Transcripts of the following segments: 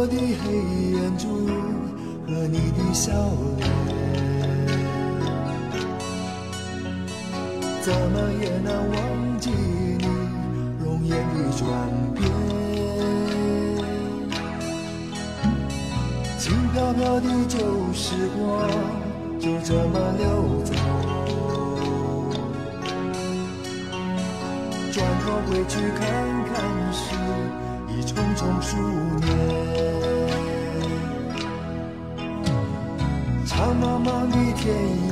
我的黑眼珠和你的笑脸怎么也难忘记你容颜的转变？轻飘飘的旧时光就这么溜走。转头回去看看时已匆匆数年。change.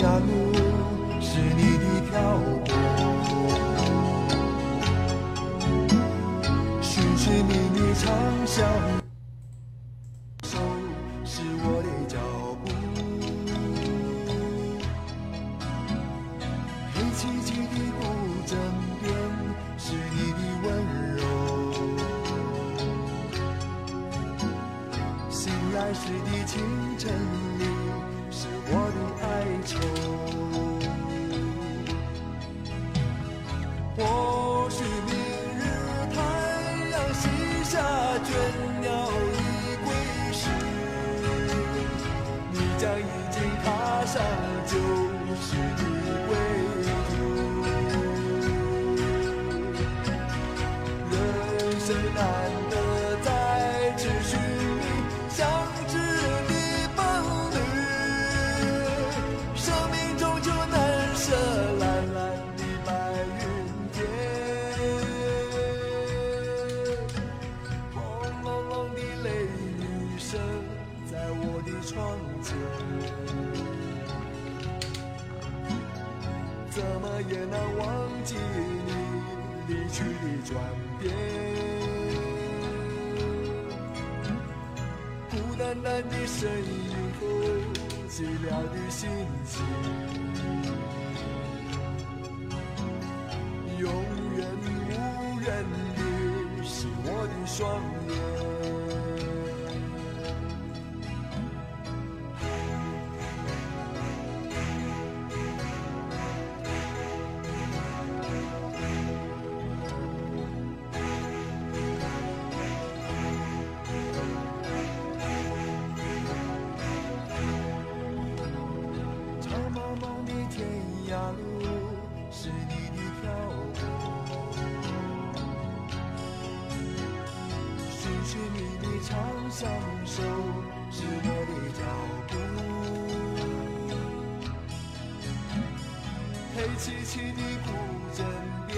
起的孤枕边，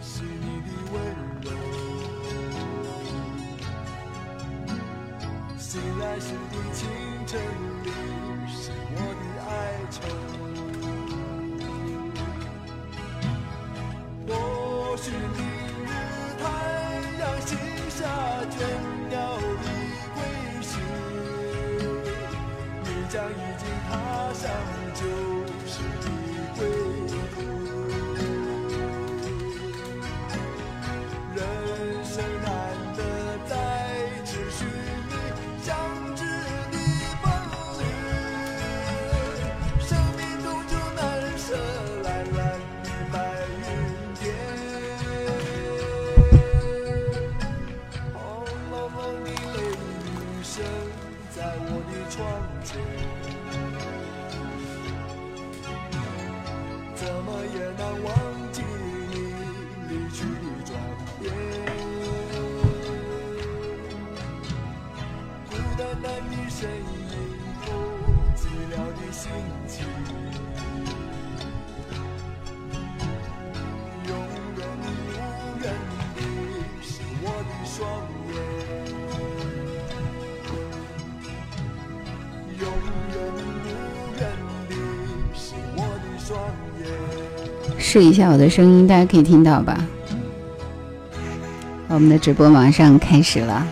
是你的温柔；醒来时的清晨里，是我的哀愁。或许明日太阳西下，倦鸟已归时，你将已经踏上旧时的。试一下我的声音大家可以听到吧？我们的直播马上开始了。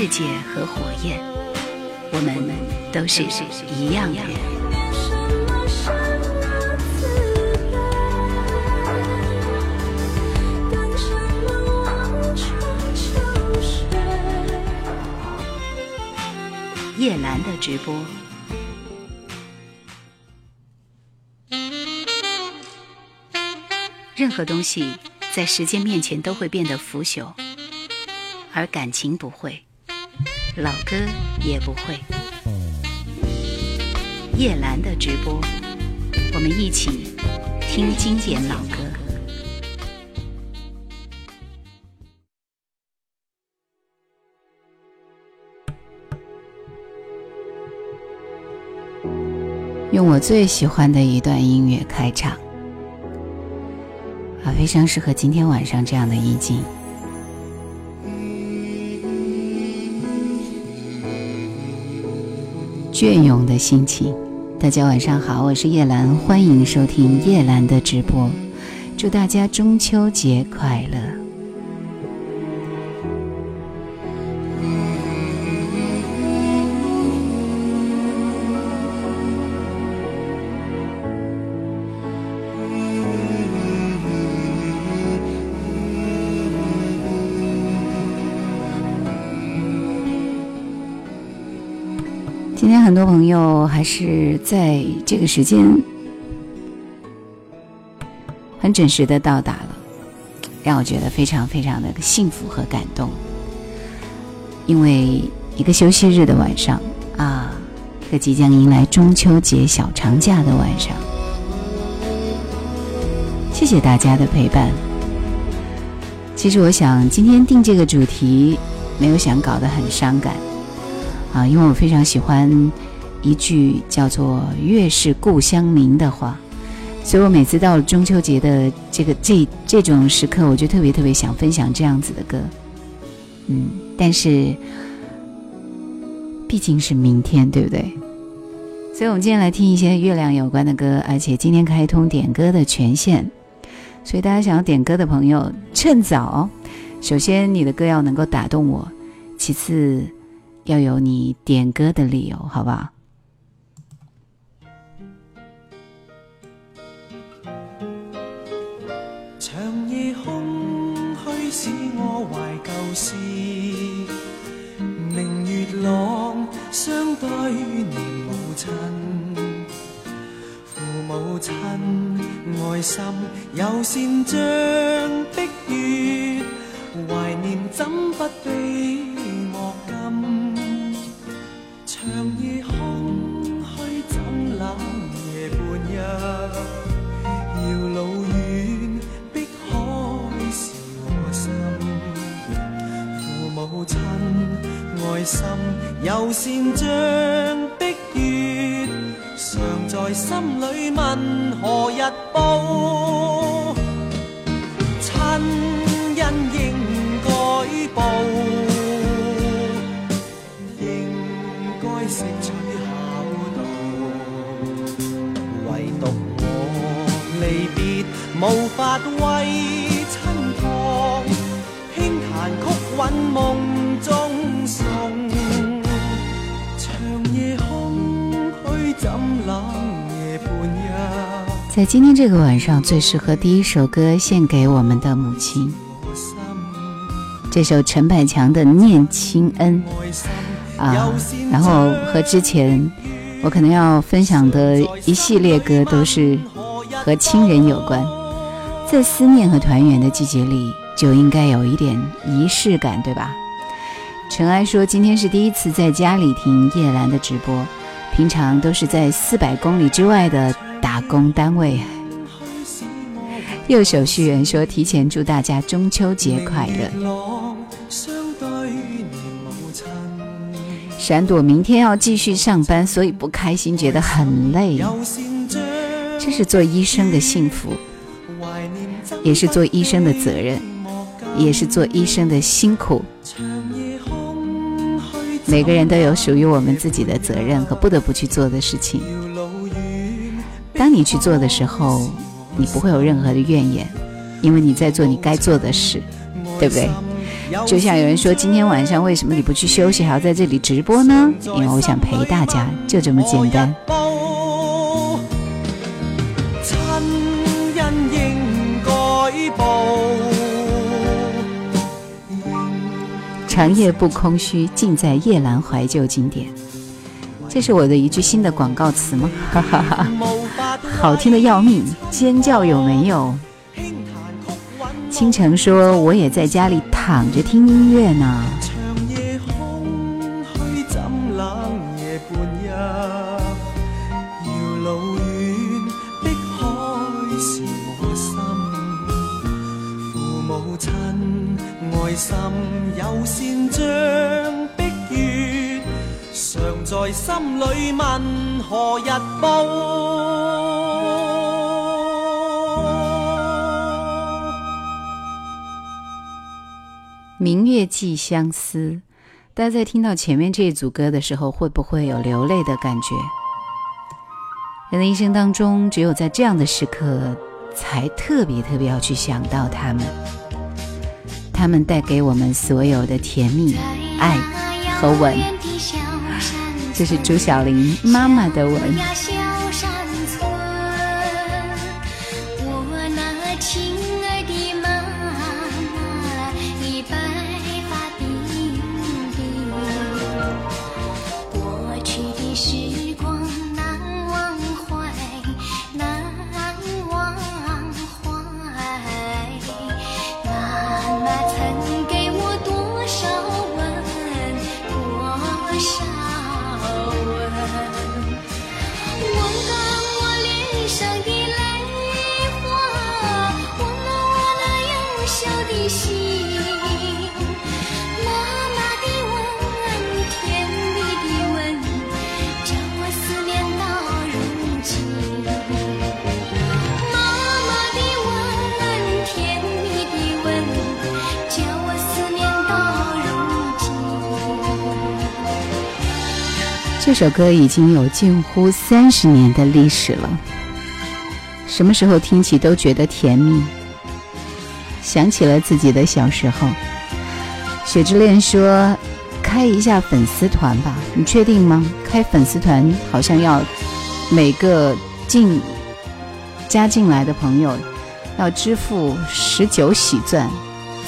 世界和火焰，我们都是一样的人。叶兰的直播。任何东西在时间面前都会变得腐朽，而感情不会，老歌也不会。叶兰的直播，我们一起听经典老歌。用我最喜欢的一段音乐开场，啊，非常适合今天晚上这样的意境。隽永的心情，大家晚上好，我是叶兰，欢迎收听叶兰的直播，祝大家中秋节快乐。很多朋友还是在这个时间很准时的到达了，让我觉得非常非常的幸福和感动。因为一个休息日的晚上啊，一个即将迎来中秋节小长假的晚上，谢谢大家的陪伴。其实我想今天定这个主题，没有想搞得很伤感。啊，因为我非常喜欢一句叫做“月是故乡明”的话，所以我每次到了中秋节的这个这这种时刻，我就特别特别想分享这样子的歌。嗯，但是毕竟是明天，对不对？所以我们今天来听一些月亮有关的歌，而且今天开通点歌的权限，所以大家想要点歌的朋友，趁早。首先，你的歌要能够打动我；其次，要有你点歌的理由，好不好？对念母亲，父母亲爱心友善像碧月，怀念怎不比莫禁？长夜空虚怎冷夜半日，遥路远，碧海是我心。父母亲爱心友善像的月，常在心里问何日报？亲恩应该报。应该识取孝道，唯独我离别无法为在今天这个晚上，最适合第一首歌献给我们的母亲。这首陈百强的《念亲恩》。啊，然后和之前我可能要分享的一系列歌都是和亲人有关，在思念和团圆的季节里，就应该有一点仪式感，对吧？陈安说今天是第一次在家里听叶兰的直播，平常都是在四百公里之外的打工单位。右手续员说提前祝大家中秋节快乐。闪躲明天要继续上班，所以不开心，觉得很累。这是做医生的幸福，也是做医生的责任，也是做医生的辛苦。每个人都有属于我们自己的责任和不得不去做的事情。当你去做的时候，你不会有任何的怨言，因为你在做你该做的事，对不对？就像有人说，今天晚上为什么你不去休息，还要在这里直播呢？因为我想陪大家，就这么简单。长夜不空虚，尽在夜阑怀旧经典。这是我的一句新的广告词吗？哈哈哈，好听的要命！尖叫有没有？倾城说：“我也在家里躺着听音乐呢。”在心里问何日报？明月寄相思，大家在听到前面这一组歌的时候，会不会有流泪的感觉？人的一生当中，只有在这样的时刻，才特别特别要去想到他们，他们带给我们所有的甜蜜、爱和吻。这是朱晓玲妈妈的吻。这首歌已经有近乎三十年的历史了，什么时候听起都觉得甜蜜，想起了自己的小时候。雪之恋说：“开一下粉丝团吧，你确定吗？开粉丝团好像要每个进加进来的朋友要支付十九喜钻，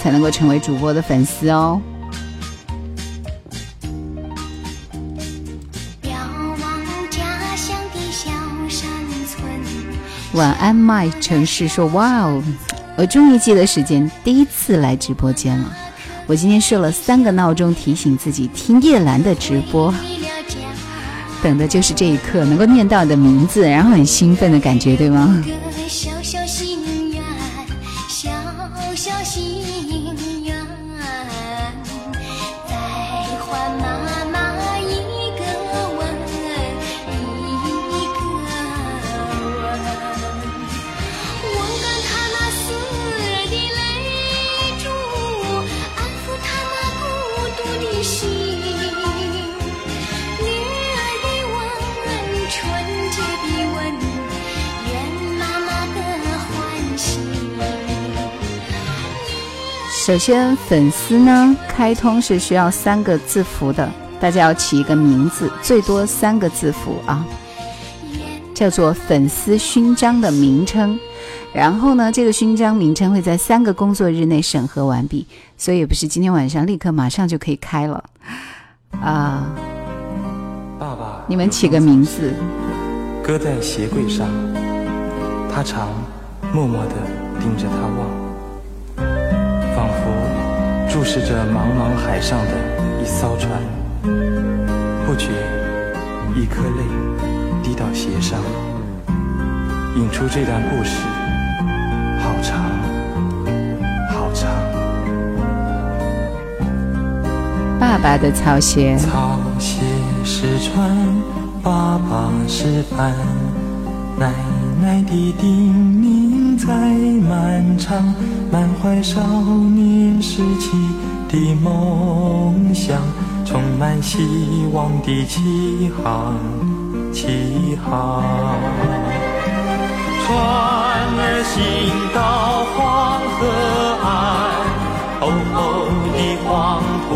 才能够成为主播的粉丝哦。”晚安，my 城市说：“哇哦，我终于记得时间，第一次来直播间了。我今天设了三个闹钟，提醒自己听叶兰的直播，等的就是这一刻，能够念到你的名字，然后很兴奋的感觉，对吗？”首先，粉丝呢开通是需要三个字符的，大家要起一个名字，最多三个字符啊，叫做粉丝勋章的名称。然后呢，这个勋章名称会在三个工作日内审核完毕，所以也不是今天晚上立刻马上就可以开了啊。爸爸，你们起个名字，搁在鞋柜上，他常默默地盯着他望。注视着茫茫海上的一艘船，不觉一颗泪滴到鞋上，引出这段故事，好长好长。爸爸的草鞋，草鞋是船，爸爸是帆，奶奶的叮咛在漫长，满怀少年时期的梦想，充满希望的起航，起航，船儿行到黄河岸，厚厚的黄土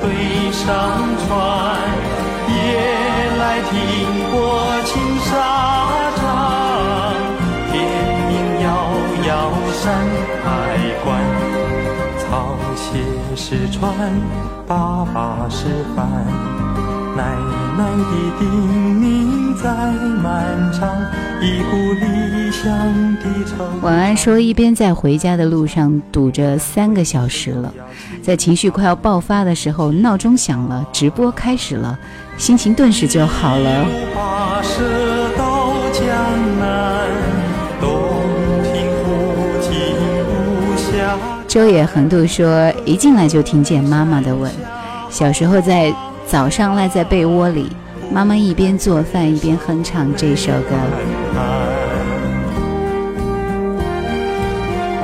堆上船，夜来听泊青山。是船，爸爸是帆，奶奶的叮咛在漫长，一股理想的城。晚安说，一边在回家的路上堵着三个小时了，在情绪快要爆发的时候，闹钟响了，直播开始了，心情顿时就好了。周野横渡说：“一进来就听见妈妈的吻。小时候在早上赖在被窝里，妈妈一边做饭一边哼唱这首歌。”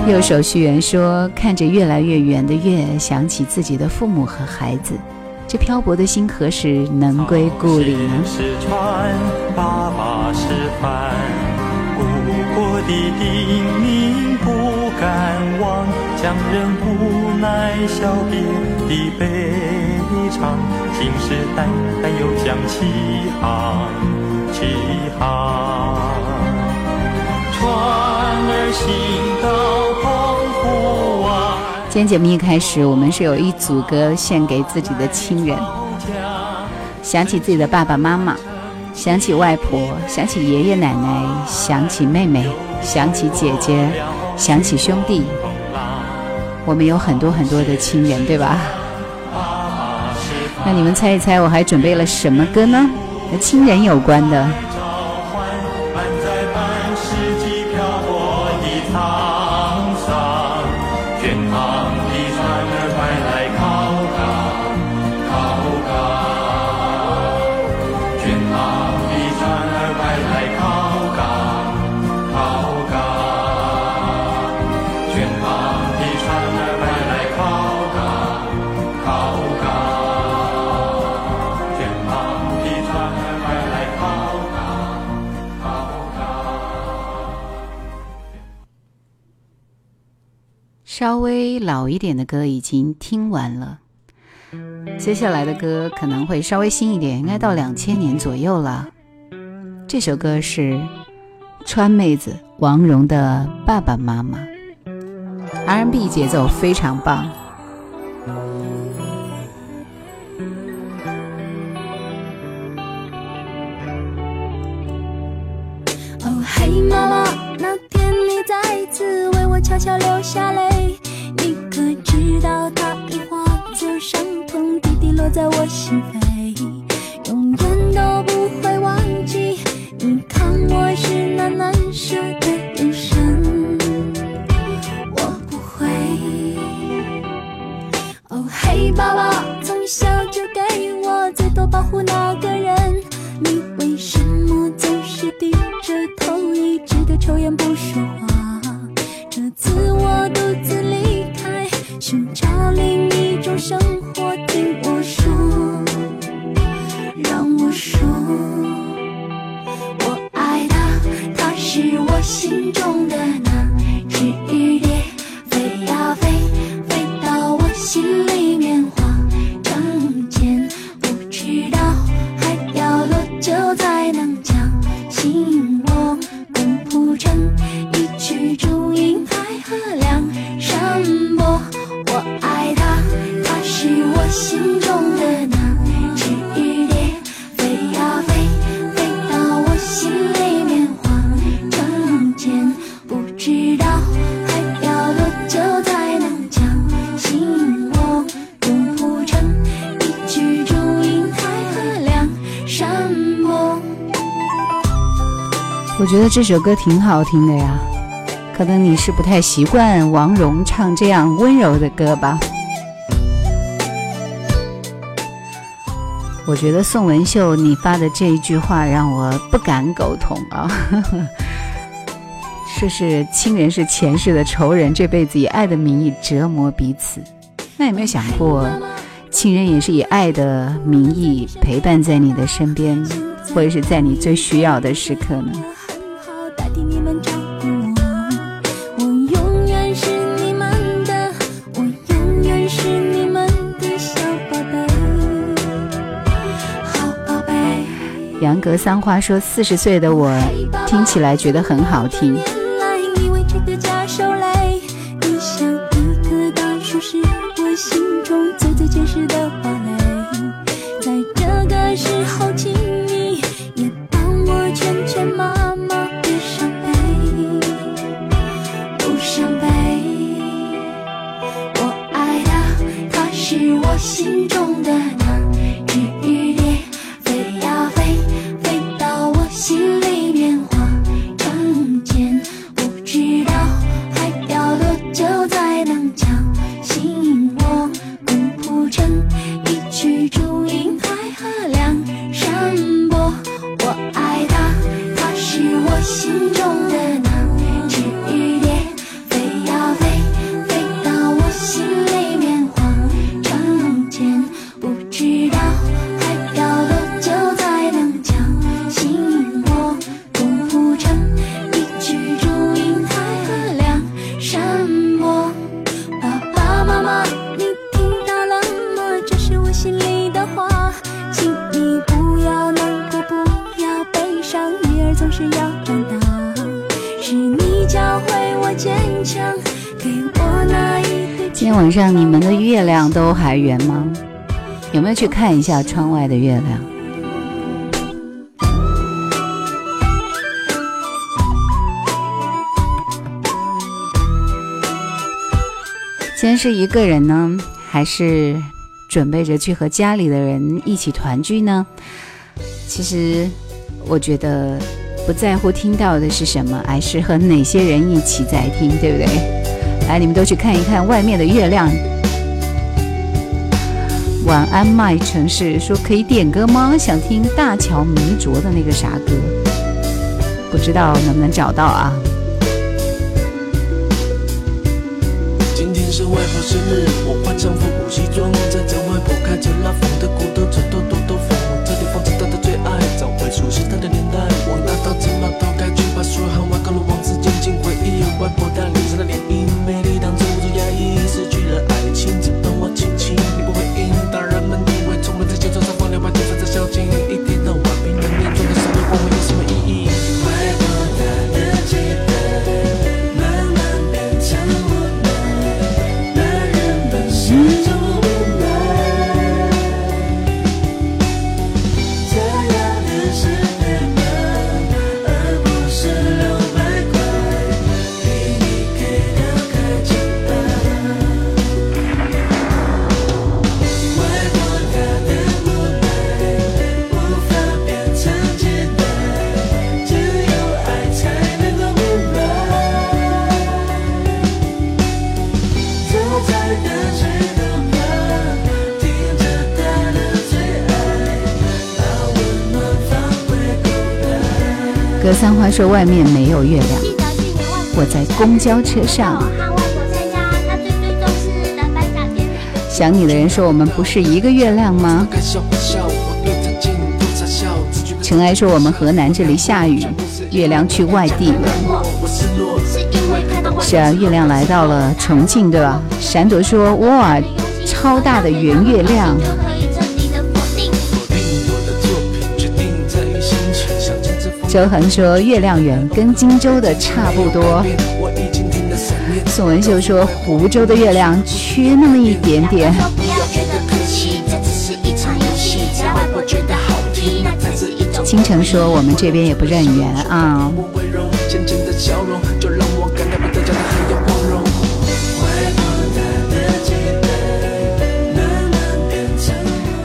右手续缘说：“看着越来越圆的月，想起自己的父母和孩子，这漂泊的心何时能归故里呢？”让人无奈笑别的悲伤，信誓旦旦又将起航，起航。船儿行到澎湖湾。今天节目一开始，我们是有一组歌献给自己的亲人，想起自己的爸爸妈妈，想起外婆，想起爷爷奶奶，想起妹妹，想起姐姐，想起兄弟。我们有很多很多的亲人，对吧？那你们猜一猜，我还准备了什么歌呢？和亲人有关的。稍微老一点的歌已经听完了，接下来的歌可能会稍微新一点，应该到两千年左右了。这首歌是川妹子王蓉的《爸爸妈妈》，R&B 节奏非常棒。哦嘿，妈妈，那天你再次为我悄悄流下泪。直到它已化作伤痛，滴滴落在我心扉，永远都不会忘记。你看我是那难舍的眼神，我不会。哦嘿，爸爸，从小就给我最多保护那个人，你为什么总是低着头，一直的抽烟不说话？这次我独自。寻找另一种生活，听我说，让我说，我爱他，他是我心中的这首歌挺好听的呀。可能你是不太习惯王蓉唱这样温柔的歌吧？我觉得宋文秀你发的这一句话让我不敢苟同啊！说是亲人是前世的仇人，这辈子以爱的名义折磨彼此。那有没有想过，亲人也是以爱的名义陪伴在你的身边，或者是在你最需要的时刻呢？格桑花说：“四十岁的我听起来觉得很好听。”去看一下窗外的月亮。先是一个人呢，还是准备着去和家里的人一起团聚呢？其实我觉得不在乎听到的是什么，而是和哪些人一起在听，对不对？来，你们都去看一看外面的月亮。晚安，麦城市说可以点歌吗？想听大乔迷卓的那个啥歌，不知道能不能找到啊？今天是外婆生日，我换上复古西装，在教外婆开着拉风的古董车。说外面没有月亮。我在公交车上想你的人说我们不是一个月亮吗？尘埃说我们河南这里下雨月亮去外地了是啊月亮来到了重庆对吧？闪躲说哇超大的圆月亮。修恒说月亮圆，跟荆州的差不多。宋文秀说湖州的月亮缺那么一点点。倾城说我们这边也不认圆啊。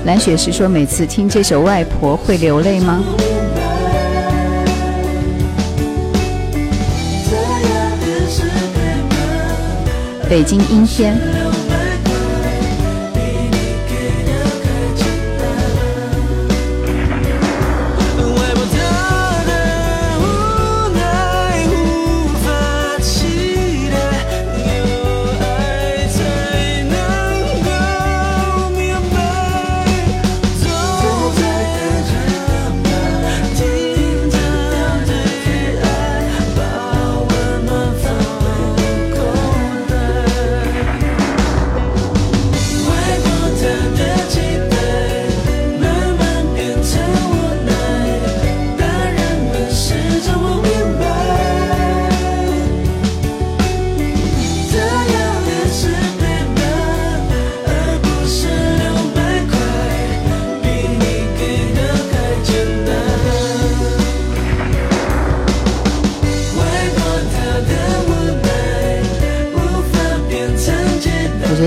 蓝雪石说：“每次听这首《外婆》会流泪吗？”北京阴天。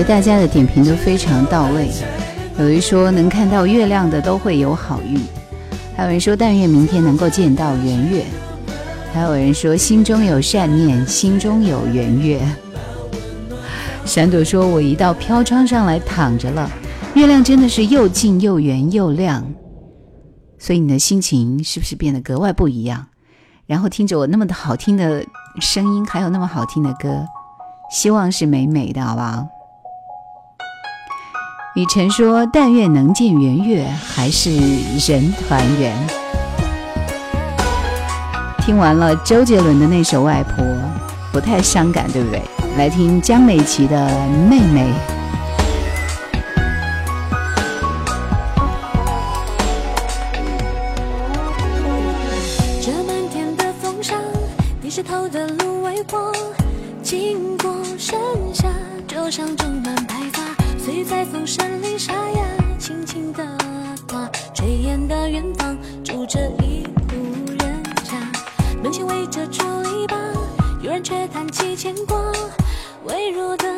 大家的点评都非常到位。有人说能看到月亮的都会有好运，还有人说但愿明天能够见到圆月，还有人说心中有善念，心中有圆月。闪朵说：“我一到飘窗上来躺着了，月亮真的是又近又圆又亮，所以你的心情是不是变得格外不一样？然后听着我那么的好听的声音，还有那么好听的歌，希望是美美的，好不好？”雨辰说：“但愿能见圆月，还是人团圆。”听完了周杰伦的那首《外婆》，不太伤感，对不对？来听江美琪的《妹妹》。谈起牵挂。微弱的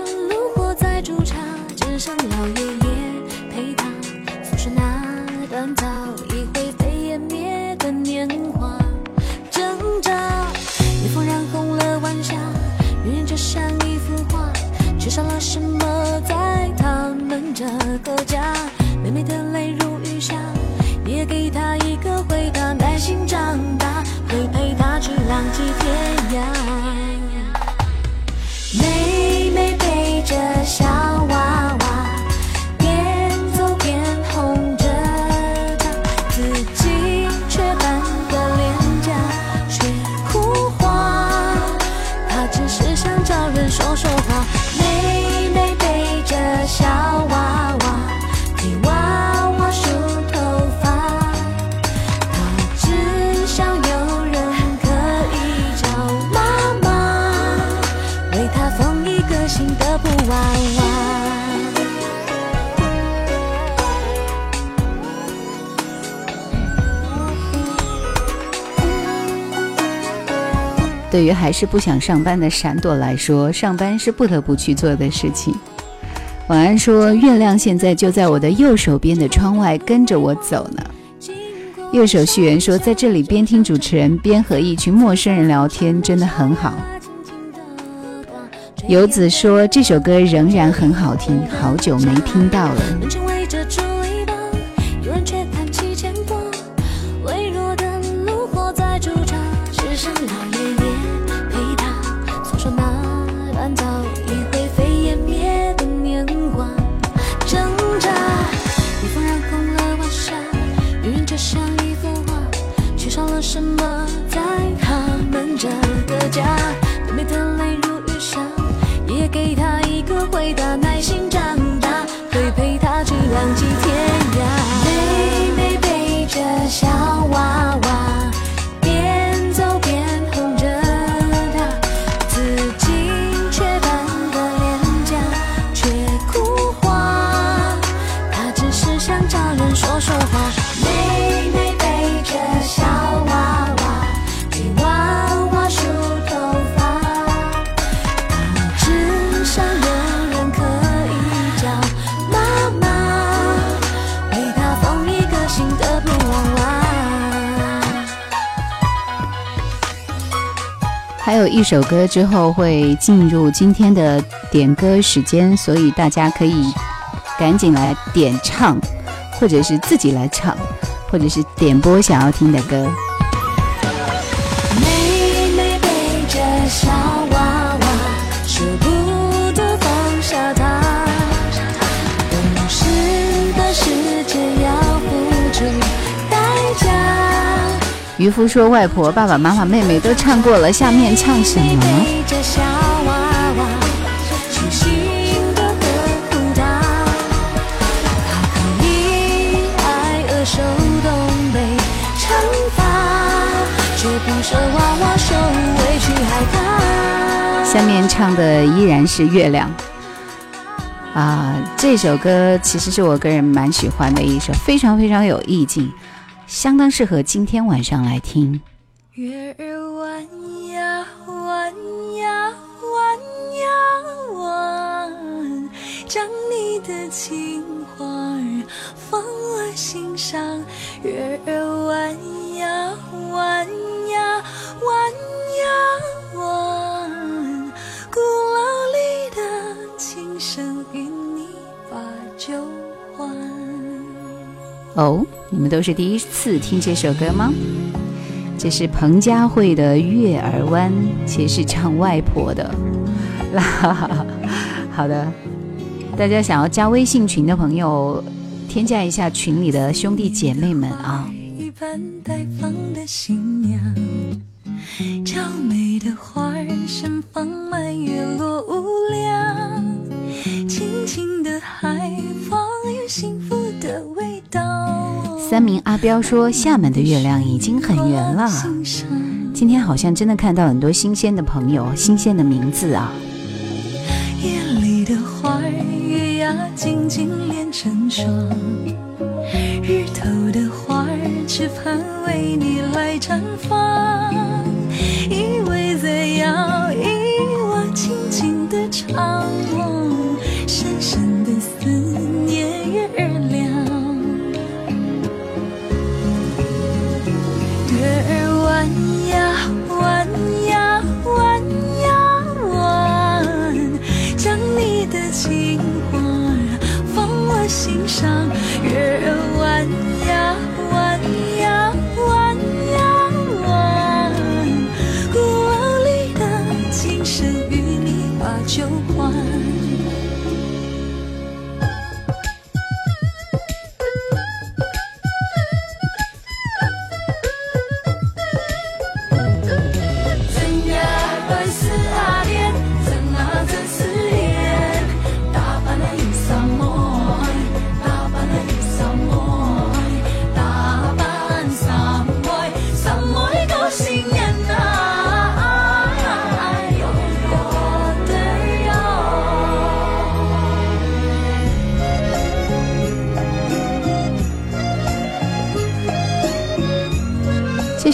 对于还是不想上班的闪朵来说，上班是不得不去做的事情。晚安说，月亮现在就在我的右手边的窗外，跟着我走呢。右手续员说，在这里边听主持人边和一群陌生人聊天，真的很好。游子说，这首歌仍然很好听，好久没听到了。一首歌之后会进入今天的点歌时间，所以大家可以赶紧来点唱，或者是自己来唱，或者是点播想要听的歌。渔夫说：“外婆、爸爸妈妈、妹妹都唱过了，下面唱什么？”下面唱的依然是月亮啊！这首歌其实是我个人蛮喜欢的一首，非常非常有意境。相当适合今天晚上来听。月儿弯呀弯呀弯呀弯，将你的情话儿放我心上，月儿弯呀弯呀弯呀弯，古老里的琴声与你把酒欢。哦，你们都是第一次听这首歌吗？这是彭佳慧的《月儿弯》，其实是唱外婆的。啦 好的，大家想要加微信群的朋友，添加一下群里的兄弟姐妹们啊。一般待放的新娘，娇美的花儿盛放满月落无量，轻轻的海风幸福。三名阿彪说：“厦门的月亮已经很圆了。今天好像真的看到很多新鲜的朋友，新鲜的名字啊。”夜里的花儿月牙静静连成双，日头的花儿只盼为你来绽放，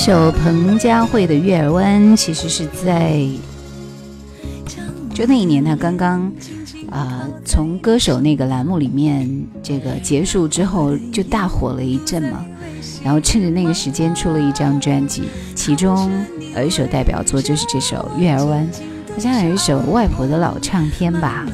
首彭佳慧的《月儿弯》其实是在就那一年，她刚刚啊、从歌手那个栏目里面这个结束之后就大火了一阵嘛，然后趁着那个时间出了一张专辑，其中有一首代表作就是这首《月儿弯》，好像有一首外婆的老唱片吧。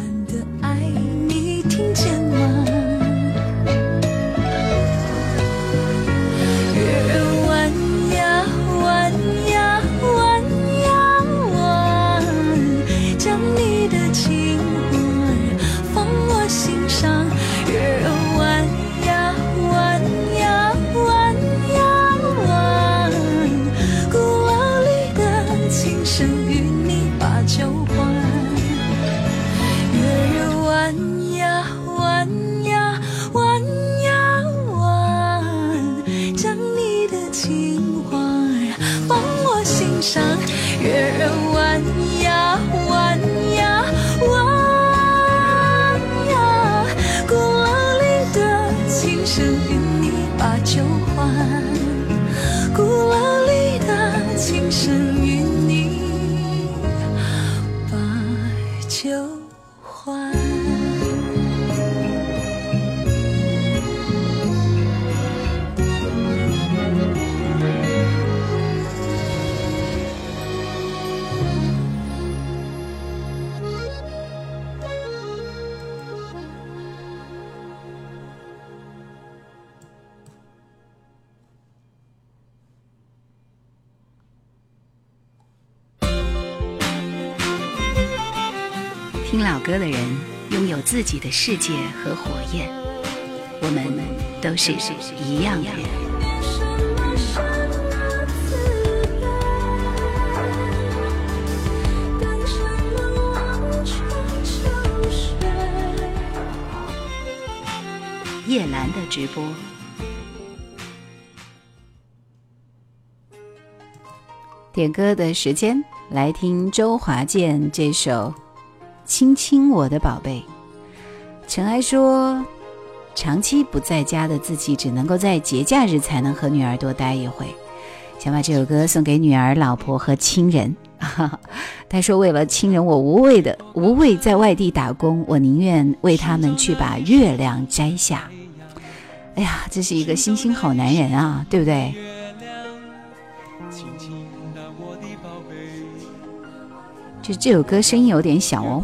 听老歌的人拥有自己的世界和火焰，我们都是一样的人。叶兰的直播。点歌的时间，来听周华健这首《亲亲我的宝贝》。尘埃说，长期不在家的自己，只能够在节假日才能和女儿多待一会，想把这首歌送给女儿、老婆和亲人。他说：“为了亲人，我无畏的无畏在外地打工，我宁愿为他们去把月亮摘下。”哎呀，这是一个星星好男人啊，对不对？就这首歌声音有点小哦。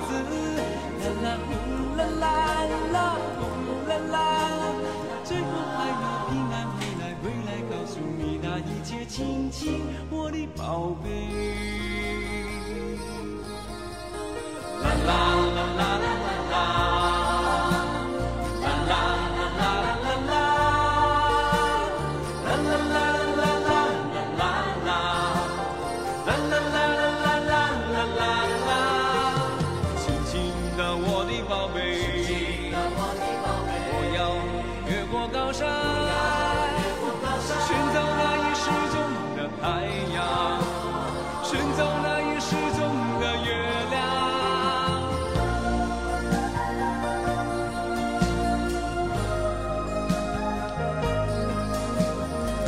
啦啦呼啦啦啦呼啦啦。最后还要平安回来，回来告诉你那一切，亲亲，我的宝贝。啦啦啦啦啦啦。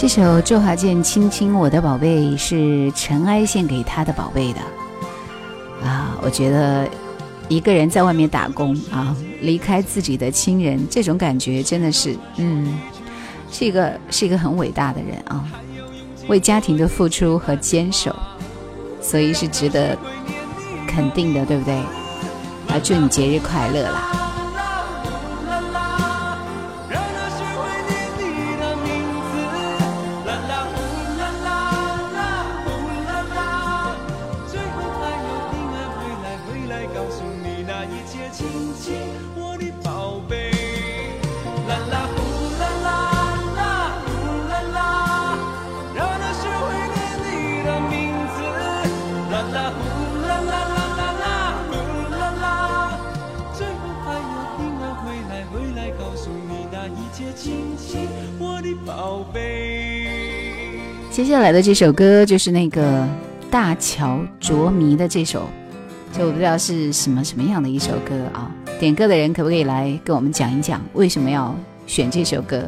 这首周华健《亲亲我的宝贝》是尘埃献给他的宝贝的啊！我觉得一个人在外面打工啊，离开自己的亲人，这种感觉真的是，嗯，是一个是一个很伟大的人啊，为家庭的付出和坚守，所以是值得肯定的，对不对？啊，祝你节日快乐啦！接下来的这首歌就是那个大乔着迷的这首，就我不知道是什么什么样的一首歌啊。点歌的人可不可以来跟我们讲一讲，为什么要选这首歌？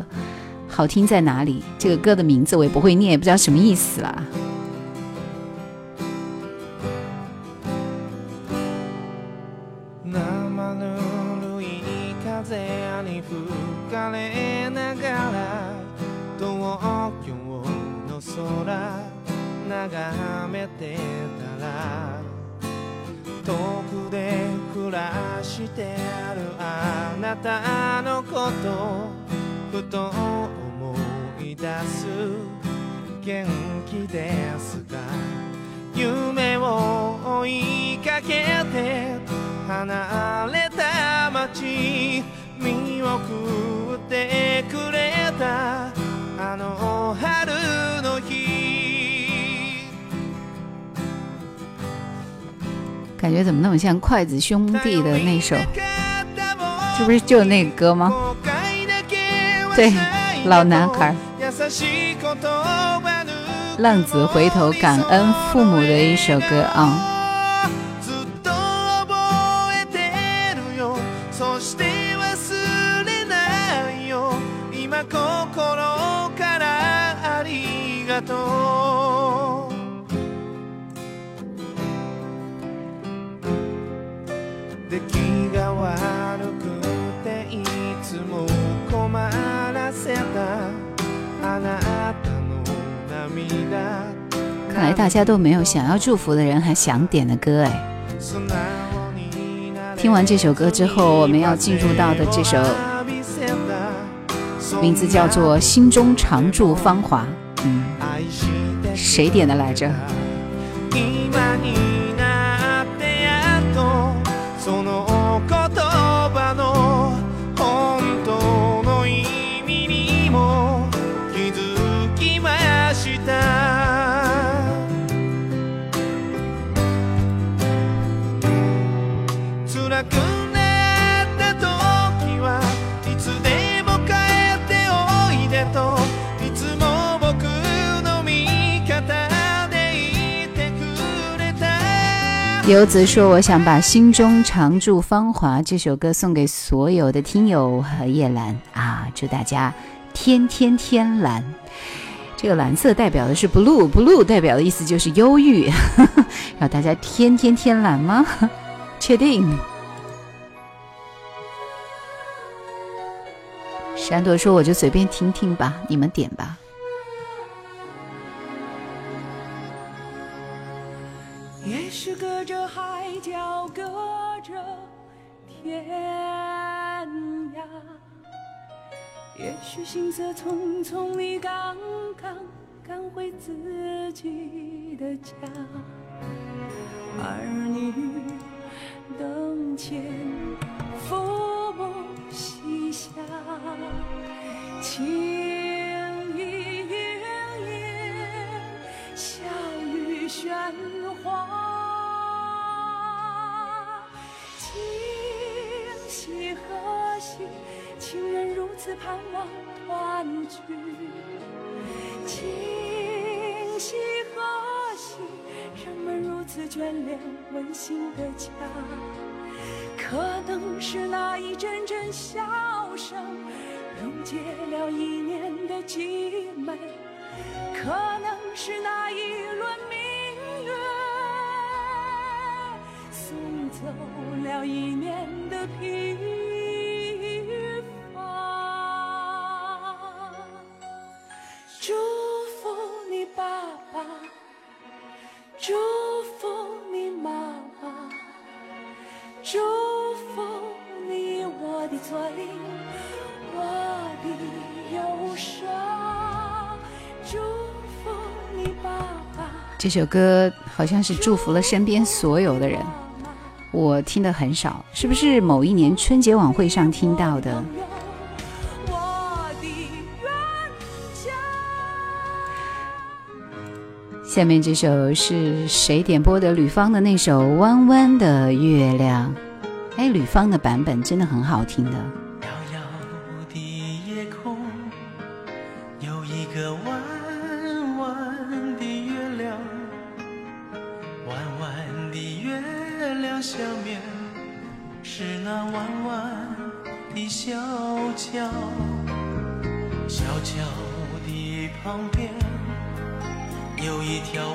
好听在哪里？这个歌的名字我也不会念，也不知道什么意思啦。眺めてたら遠くで暮らしてあるあなたのことふと思い出す元気ですか？夢を追いかけて離れた街見送ってくれたあの春の日感觉怎么那么像筷子兄弟的那首？这不是就那个歌吗？对，老男孩。浪子回头感恩父母的一首歌啊。看来大家都没有想要祝福的人还想点的歌哎。听完这首歌之后，我们要进入到的这首名字叫做《心中常驻芳华》。嗯，谁点的来着？游子说：“我想把《心中常驻芳华》这首歌送给所有的听友和叶兰啊，祝大家天天天蓝。这个蓝色代表的是 blue，blue 代表的意思就是忧郁，让大家天天天蓝吗？确定？”闪朵说：“我就随便听听吧，你们点吧。”是隔着海角，隔着天涯。也许行色匆匆，你刚刚赶回自己的家，儿女灯前父母膝下，轻倚云烟，笑语喧哗，今夕何夕？情人如此盼望团聚，今夕何夕？人们如此眷恋温馨的家。可能是那一阵阵笑声溶解了一年的寂美，可能是那一轮明送走了一年的疲。祝福你爸爸，祝福你妈妈，祝福你我的左邻，我的忧伤。祝福你爸爸。这首歌好像是祝福了身边所有的人，我听的很少，是不是某一年春节晚会上听到的？下面这首是谁点播的？吕方的那首《弯弯的月亮》。哎，吕方的版本真的很好听的。旁边。有一条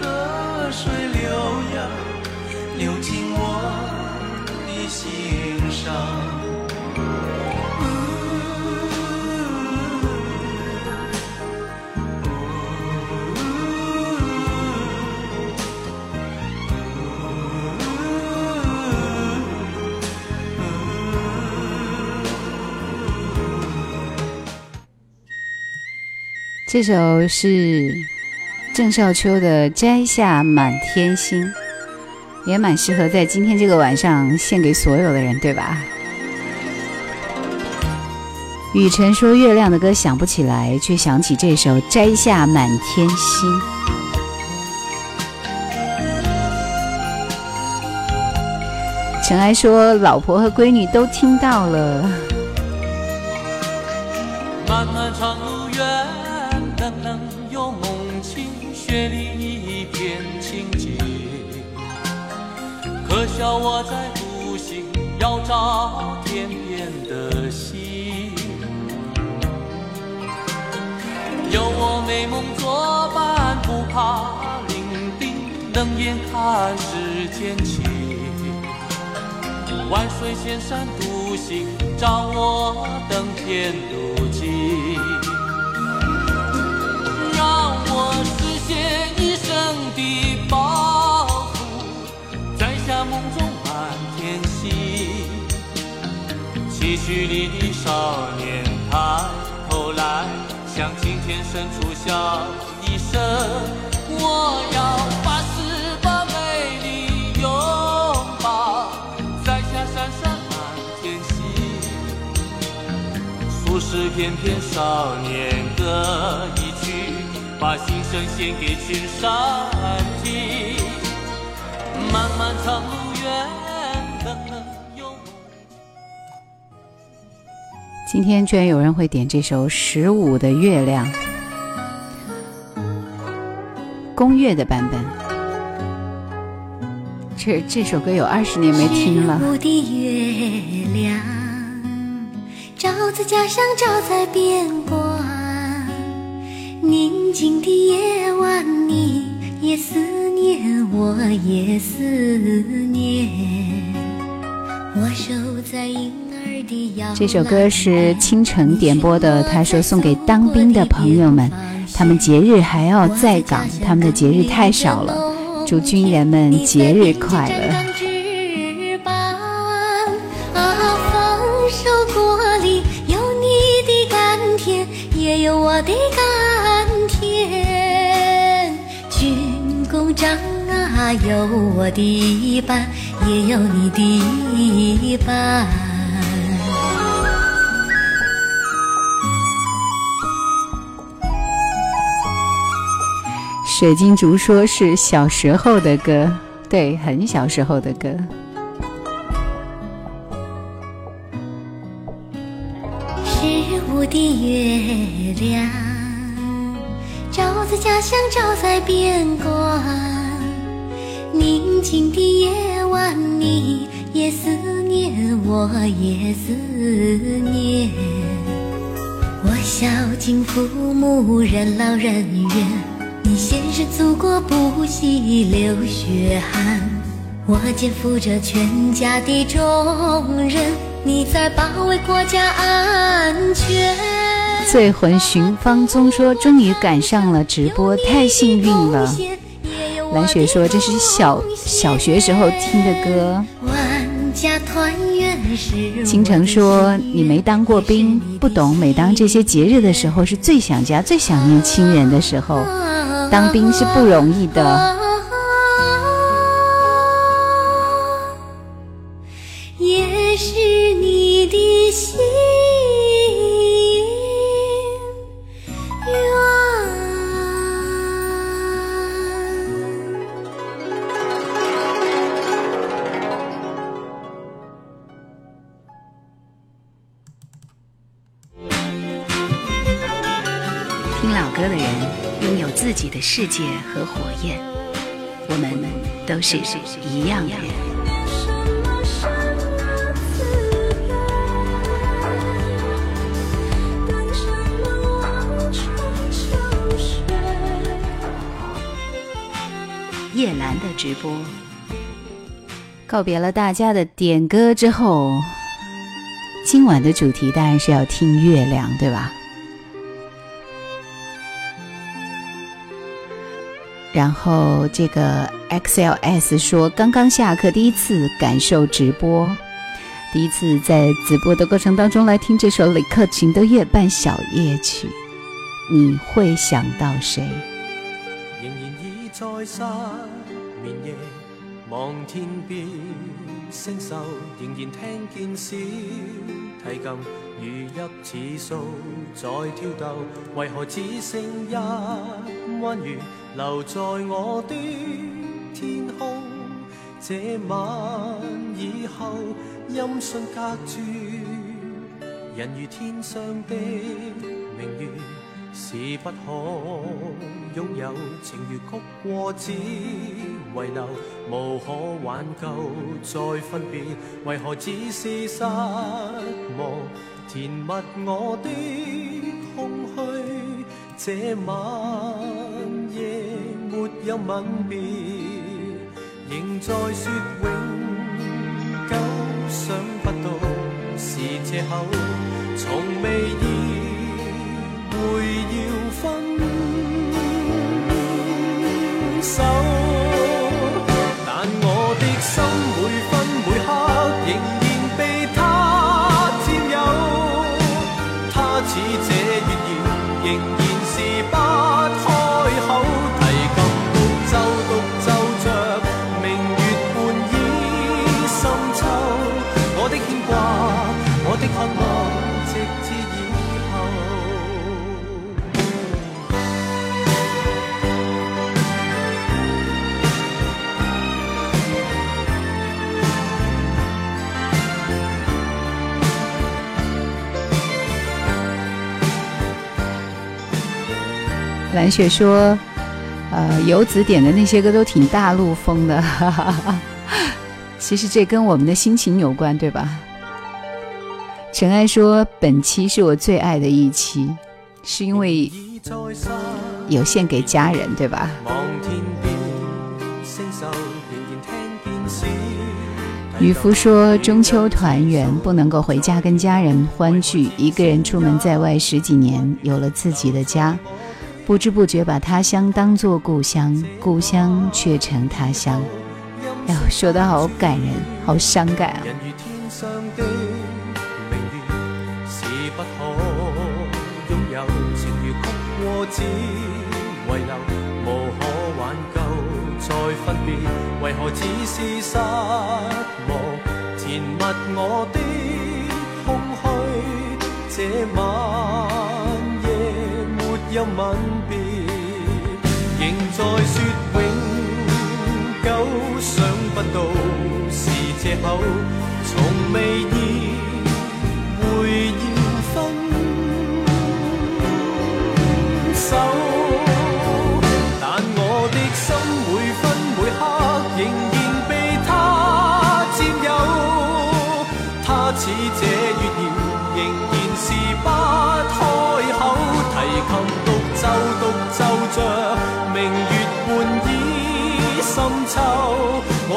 河水流呀流进我的心上。这首是郑少秋的《摘下满天星》，也蛮适合在今天这个晚上献给所有的人，对吧？雨辰说：“月亮的歌想不起来，却想起这首《摘下满天星》。”尘埃说：“老婆和闺女都听到了。”漫漫长路。雪里一片清洁，可笑我在独行，要找天边的星。有我美梦作伴，不怕伶仃，冷眼看世间情。万水千山独行，找我登天路径。让我实现一生的抱负，摘下梦中满天星。崎岖里的少年抬头来，向青天深处笑一声。我要发誓把美丽拥抱，摘下闪闪满天星。俗世翩翩少年歌一，把心声献给群山听。漫漫长路远，冷冷有梦。今天居然有人会点这首《十五的月亮》，宫乐的版本。这这首歌有二十年没听了。十五的月亮，照在家乡，照在边关。宁静的夜晚，你也思念，我也思念。我守在婴儿的摇这首歌是清晨点播的，他说送给当兵的朋友们，他们节日还要在岗，他们的节日太少了，祝军人们节日快乐。啊，丰收果里有你的甘甜，也有我的有我的一半，也有你的一半。水晶竹说是小时候的歌，对，很小时候的歌。十五的月亮，照在家乡，照在边关。静的夜晚，你也思念，我也思念。我孝敬父母，任劳任怨，你献身祖国，不惜流血汗。我肩负着全家的重任，你在保卫国家安全。醉魂寻芳踪说终于赶上了直播，太幸运了。蓝雪说这是小小学时候听的歌。万家团圆是倾城说你没当过兵，不懂。每当这些节日的时候，是最想家、最想念亲人的时候。当兵是不容易的。世界和火焰，我们都是一样的人。叶兰的直播，告别了大家的点歌之后，今晚的主题当然是要听月亮，对吧？然后这个 XLS 说，刚刚下课，第一次感受直播，第一次在直播的过程当中来听这首李克勤的《月半小夜曲》，你会想到谁？仍然已在失眠夜，望天邊星宿，仍然聽見小提琴如泣似訴在跳逗，為何只剩一彎月？留在我的天空？這晚以後，音訊隔絕，人如天上的明月。是不可擁有，情如曲过只遺留，無可挽救再分別，為何只是失望？填密我的空虛，这晚有吻别，仍在说永久，想不到是借口，从未蓝雪说，呃，游子点的那些歌都挺大陆风的，哈哈哈。其实这跟我们的心情有关，对吧？尘埃说，本期是我最爱的一期，是因为有献给家人，对吧？望天边星宿，仍然聽見小渔夫说，中秋团圆不能够回家跟家人欢聚，一个人出门在外十几年，有了自己的家，不知不觉把他乡当作故乡，故乡却成他乡。哎呦，说的好感人，好伤感啊！人如天上的明月，是不可擁有；情如曲過只遺留，無可挽救。再分別，為何只是失望？填密我的空虛，這晚有吻别，仍在说永。久，想不到是借口，从未意会要分手。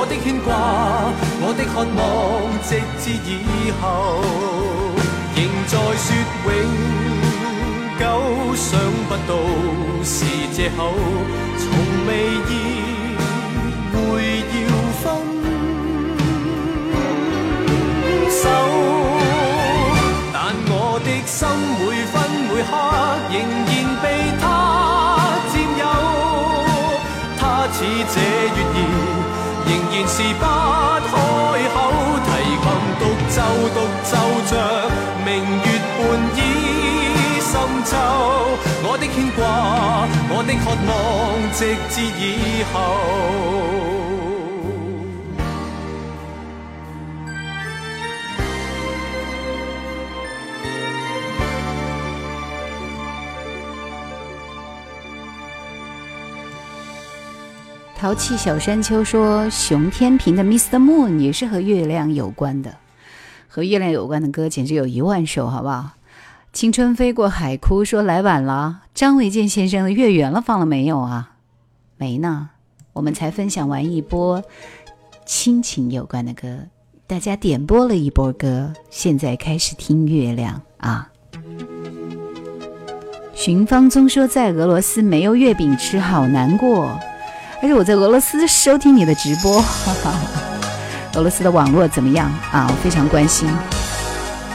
我的牵挂，我的渴望，直至以後，仍在說永久，想不到是借口，從未意會要分手。但我的心每分每刻仍然被他占有，他似這月兒，仍然是不开口，提琴独奏独奏着明月半倚深秋，我的牵挂，我的渴望，直至以后。淘气小山丘说，熊天平的《Mr. Moon》也是和月亮有关的，和月亮有关的歌简直有一万首，好不好？青春飞过海枯说来晚了，张卫健先生的《月圆了》放了没有啊？没呢，我们才分享完一波亲情有关的歌，大家点播了一波歌，现在开始听月亮啊。寻芳踪说在俄罗斯没有月饼吃，好难过。而且我在俄罗斯收听你的直播，哈哈，俄罗斯的网络怎么样啊？我非常关心。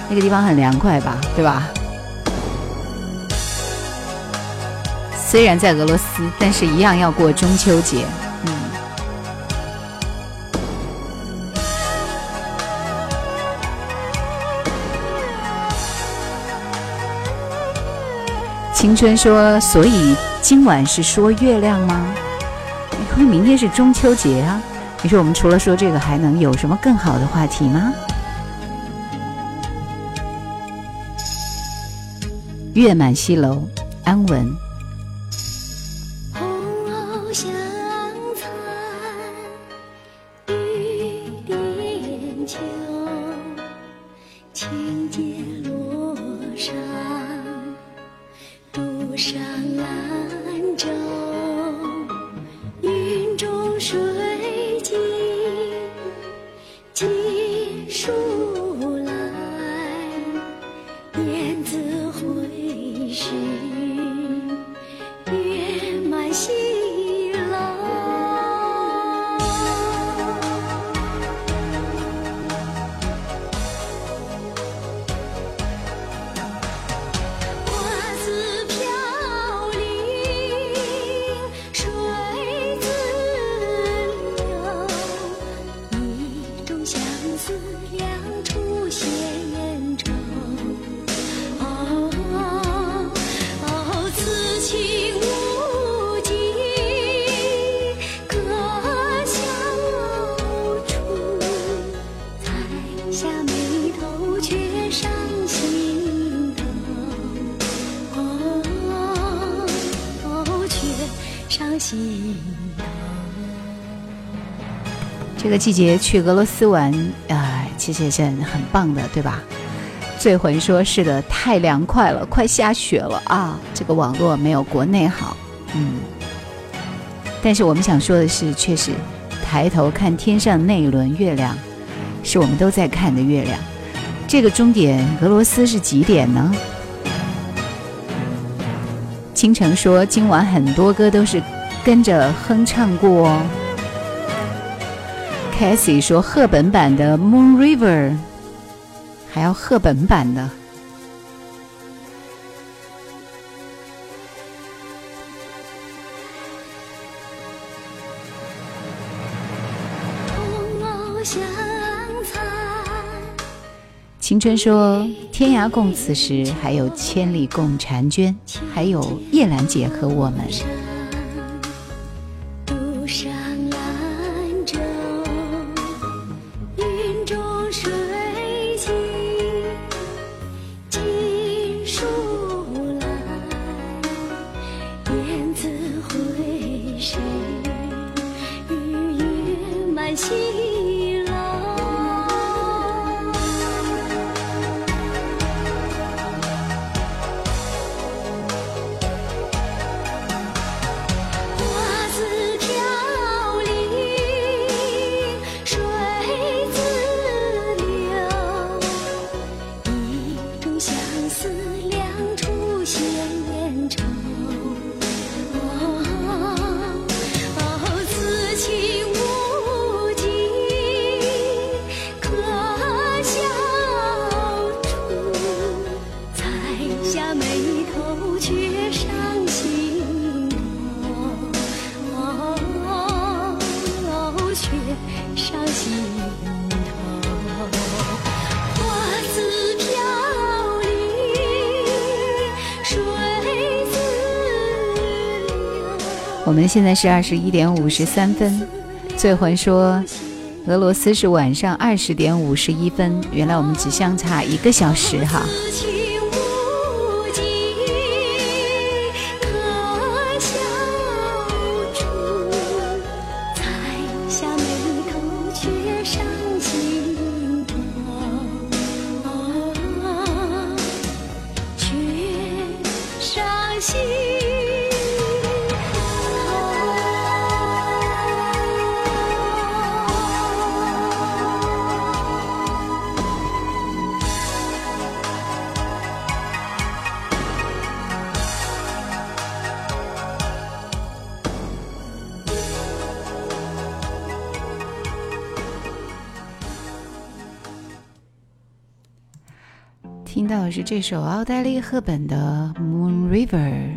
那个地方很凉快吧，对吧？虽然在俄罗斯，但是一样要过中秋节。嗯。青春说：“所以今晚是说月亮吗？”因为明天是中秋节啊！你说我们除了说这个，还能有什么更好的话题吗？月满西楼，安稳。季节去俄罗斯玩，啊，其实也是很棒的，对吧？醉魂说：“是的，太凉快了，快下雪了啊！这个网络没有国内好，嗯。但是我们想说的是，确实，抬头看天上那一轮月亮，是我们都在看的月亮。这个终点俄罗斯是几点呢？”倾城说：“今晚很多歌都是跟着哼唱过哦。” Cassie 说：“赫本版的《Moon River》，还要赫本版的。”青春说：“天涯共此时，还有千里共婵娟，还有叶兰姐和我们。”现在是二十一点五十三分，醉魂说，俄罗斯是晚上二十点五十一分，原来我们只相差一个小时哈。这首奥黛丽·赫本的《Moon River》，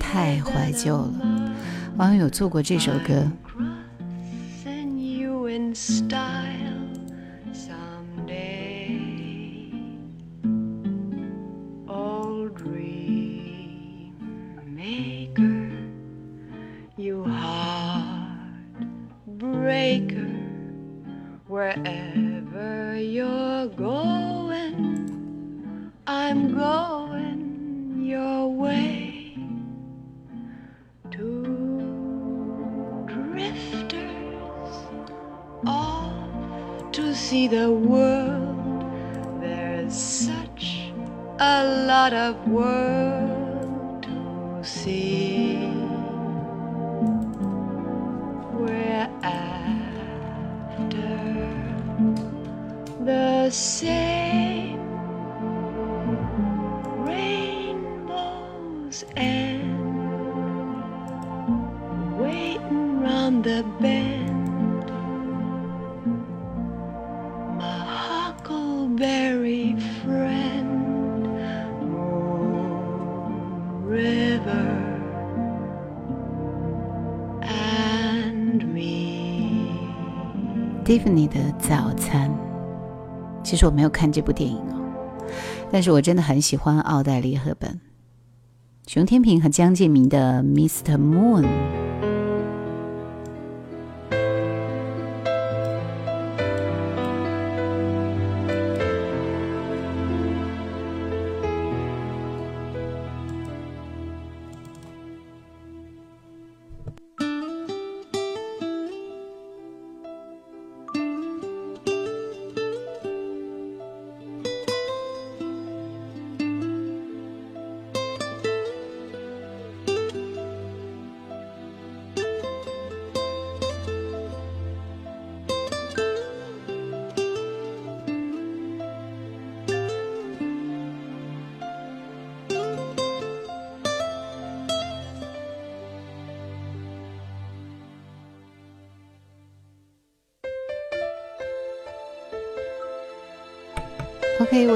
太怀旧了。网友做过这首歌。是我没有看这部电影哦，但是我真的很喜欢奥黛丽·赫本、熊天平和江建明的《Mr. Moon》。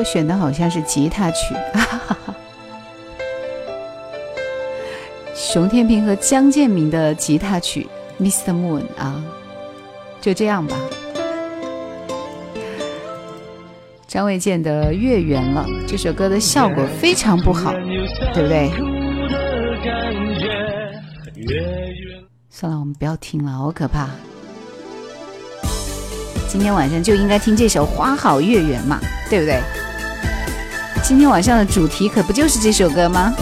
我选的好像是吉他曲，熊天平和江建明的吉他曲《Mr. Moon》啊，就这样吧。张卫健的《月圆了》这首歌的效果非常不好，对不对？算了，我们不要听了，好可怕。今天晚上就应该听这首《花好月圆》嘛，对不对？今天晚上的主题可不就是这首歌吗？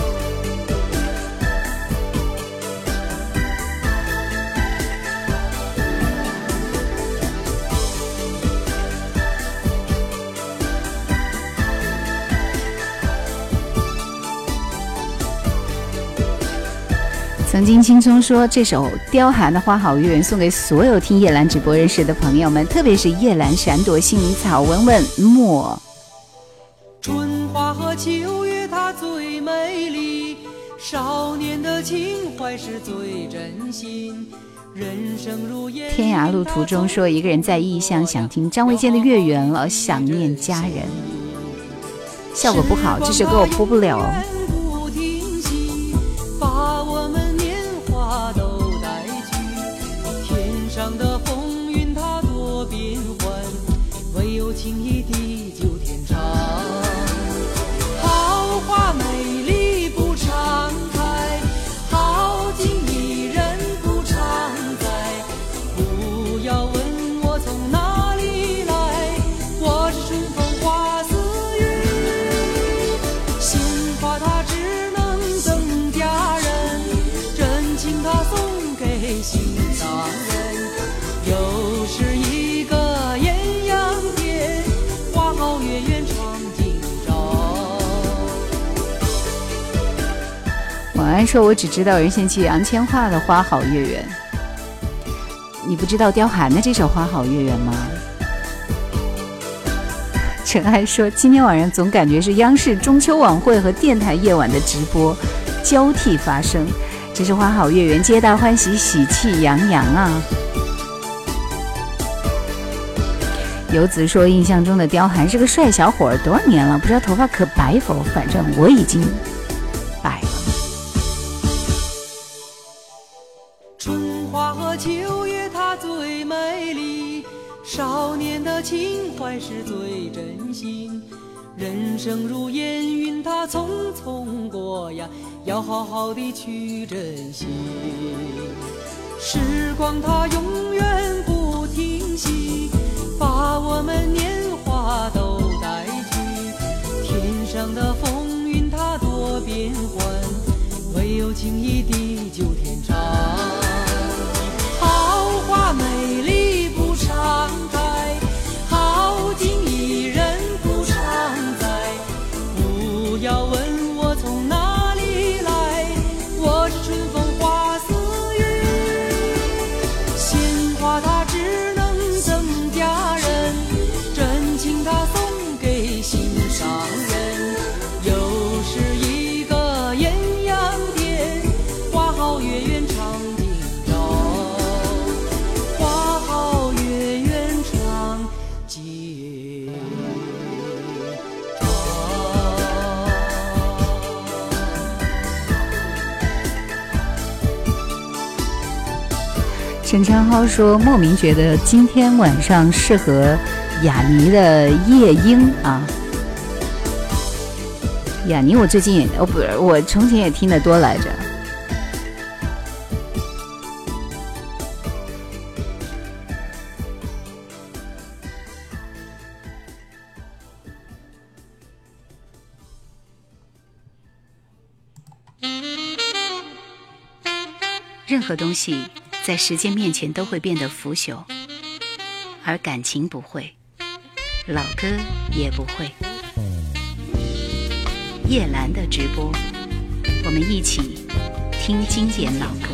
曾经青葱说这首刁寒的《花好月圆》送给所有听叶兰直播认识的朋友们，特别是叶兰、闪躲、幸里草、文文、墨。秋月它最美丽，少年的情怀是最真心。人生如烟。天涯路途中说一个人在异乡想听张卫健的《月圆了》，想念家人。效果不好，这首歌我播不了。安说，我只知道任贤齐、杨千嬅的《花好月圆》，你不知道刁寒的这首《花好月圆》吗？陈安说，今天晚上总感觉是央视中秋晚会和电台夜晚的直播交替发生。这是《花好月圆》，皆大欢喜，喜气洋洋啊！游子说，印象中的刁寒是个帅小伙，多少年了，不知道头发可白否？反正我已经。的情怀是最真心，人生如烟云，它匆匆过呀，要好好的去珍惜。时光它永远不停息，把我们年华都带去。天上的风云它多变幻，唯有情谊地久天长。好花美丽沈昌浩说：“莫名觉得今天晚上适合雅尼的夜莺啊。”雅尼，我最近也哦不，我从前也听得多来着。任何东西在时间面前都会变得腐朽，而感情不会，老歌也不会。叶兰的直播，我们一起听经典老歌。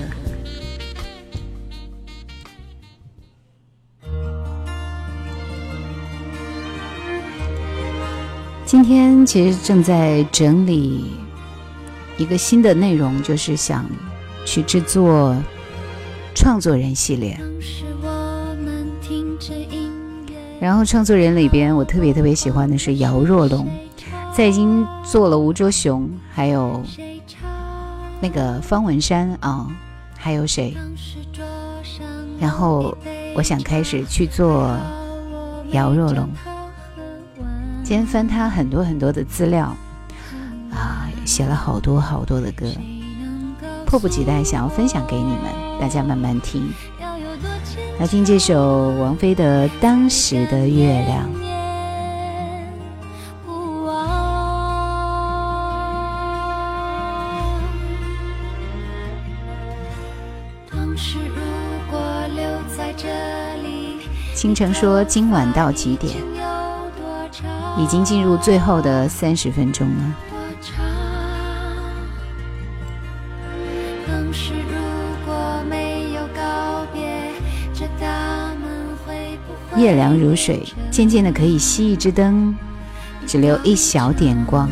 今天其实正在整理一个新的内容，就是想去制作创作人系列。然后创作人里边，我特别特别喜欢的是姚若龙。在已经做了吴卓雄，还有那个方文山啊，还有谁？然后我想开始去做姚若龙。今天翻他很多很多的资料啊，写了好多好多的歌，迫不及待想要分享给你们，大家慢慢听。来听这首王菲的《当时的月亮》。倾城说：“今晚到几点？已经进入最后的三十分钟了。”夜凉如水，渐渐的可以熄一支灯，只留一小点光，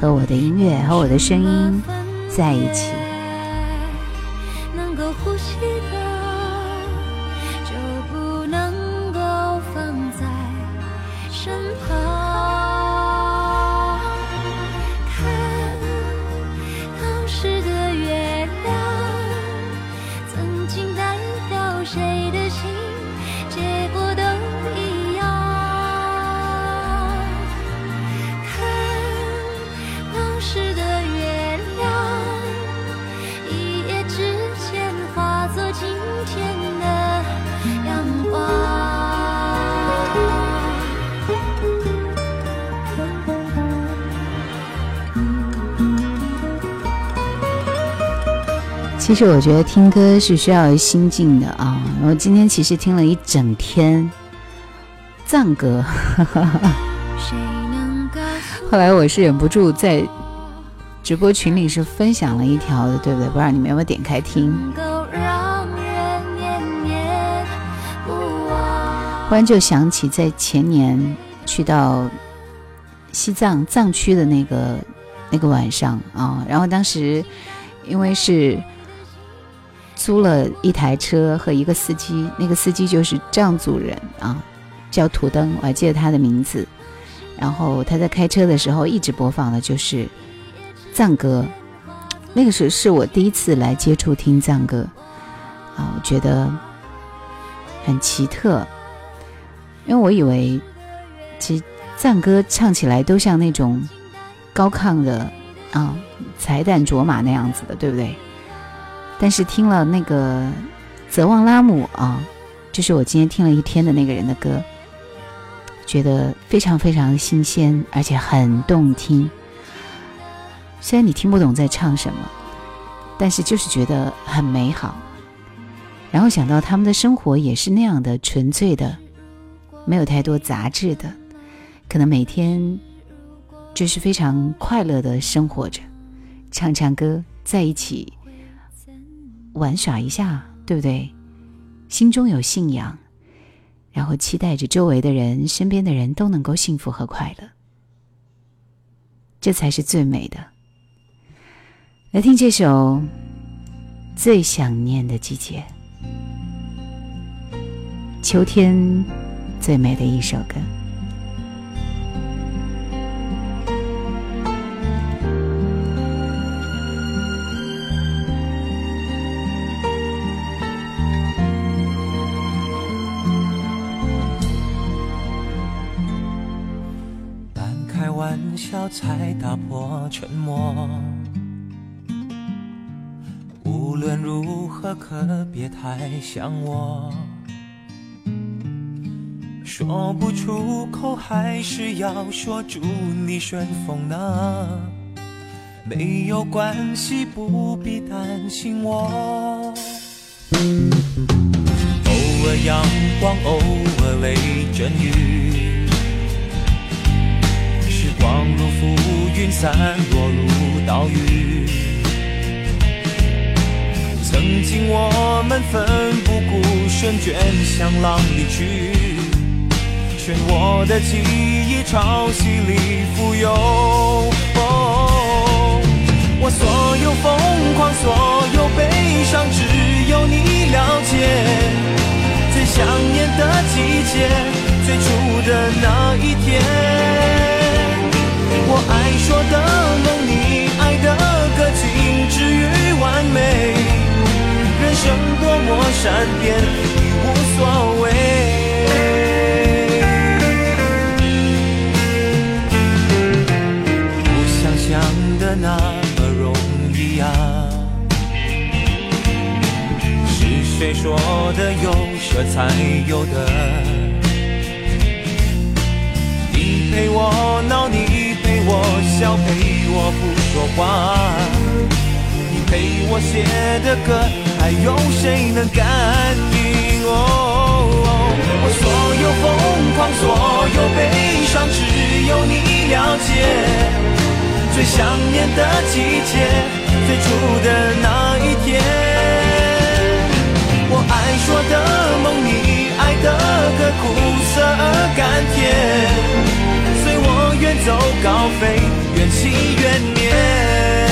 和我的音乐和我的声音在一起。其实我觉得听歌是需要心境的啊！我今天其实听了一整天藏歌，后来我是忍不住在直播群里是分享了一条的，对不对？不知道你们有没有点开听？忽然就想起在前年去到西藏藏区的那个那个晚上啊，然后当时因为是。租了一台车和一个司机，那个司机就是藏族人啊，叫图登，我还记得他的名字。然后他在开车的时候一直播放的就是藏歌，那个时候是我第一次来接触听藏歌啊，我觉得很奇特，因为我以为其实藏歌唱起来都像那种高亢的啊，彩蛋卓玛那样子的，对不对？但是听了那个泽旺拉姆啊，就是我今天听了一天的那个人的歌，觉得非常非常新鲜，而且很动听。虽然你听不懂在唱什么，但是就是觉得很美好。然后想到他们的生活也是那样的纯粹的，没有太多杂质的，可能每天就是非常快乐的生活着，唱唱歌，在一起。玩耍一下，对不对？心中有信仰，然后期待着周围的人、身边的人都能够幸福和快乐，这才是最美的。来听这首《最想念的季节》，秋天最美的一首歌。玩笑才打破沉默。无论如何，可别太想我。说不出口，还是要说祝你顺风呢。没有关系，不必担心我。偶尔阳光，偶尔雷阵雨。云，散落入岛屿。曾经我们奋不顾身，卷向浪里去。漩涡的记忆，潮汐里浮游。我所有疯狂，所有悲伤，只有你了解。最想念的季节，最初的那一天。我爱说的梦，你爱的歌，静止于完美。人生多么善变，已无所谓。不想象的那么容易啊。是谁说的有舍才有得？你陪我笑，陪我不说话。你陪我写的歌，还有谁能感应？我所有疯狂，所有悲伤，只有你了解。最想念的季节，最初的那一天。我爱说的梦，你爱的歌，苦涩而甘甜。走高飞，缘起缘灭。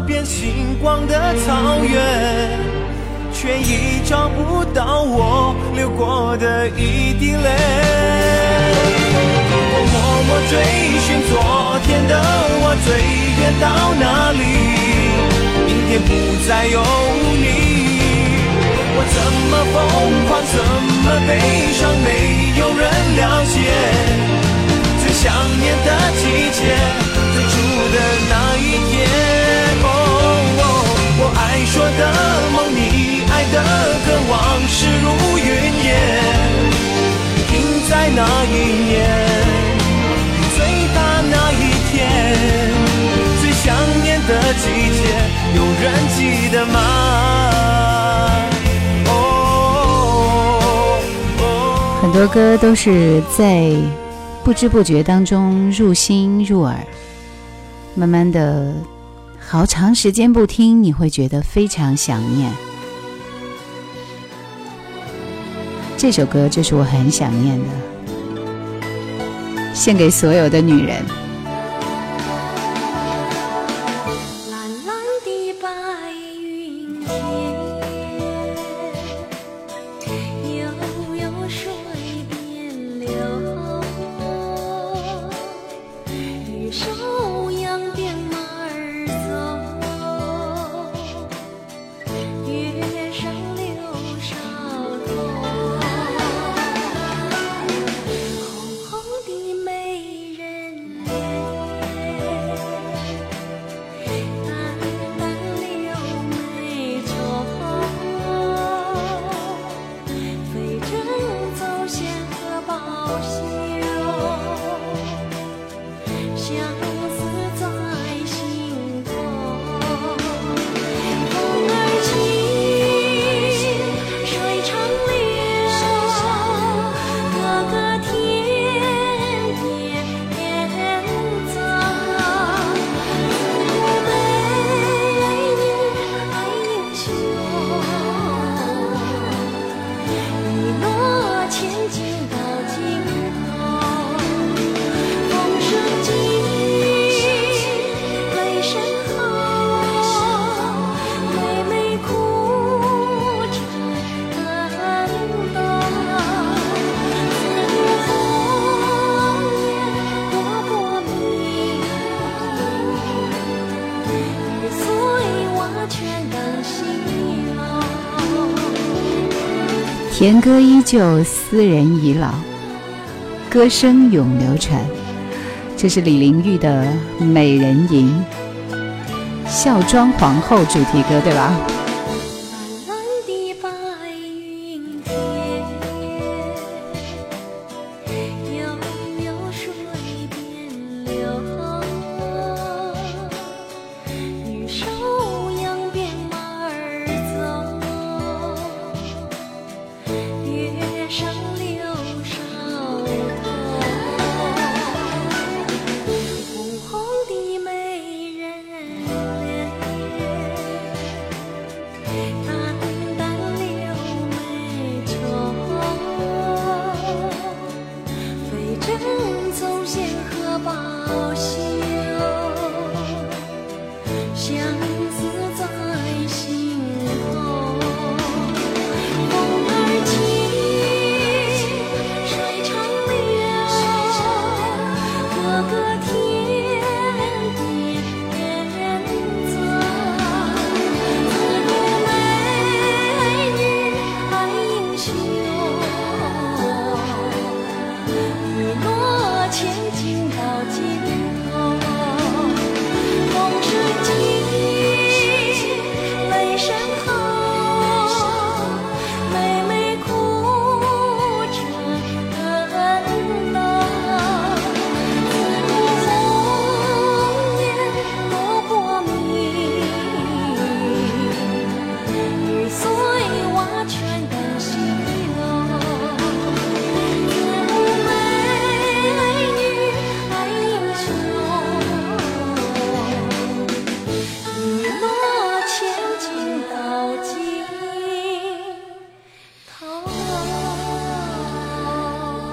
边，星光的草原。却已找不到我流过的一滴泪。我默默追寻昨天的我，最远到哪里？明天不再有你。我怎么疯狂，怎么悲伤，没有人了解。最想念的季节，最初的那说的梦，你爱的歌，往事如云烟。停在那一年，最大那一天，最想念的季节，有人记得吗？哦哦很多歌都是在不知不觉当中入心入耳，慢慢的，好长时间不听，你会觉得非常想念。这首歌就是我很想念的，献给所有的女人。甜歌依旧，斯人已老，歌声永流传。这是李玲玉的《美人吟》，孝庄皇后主题歌，对吧？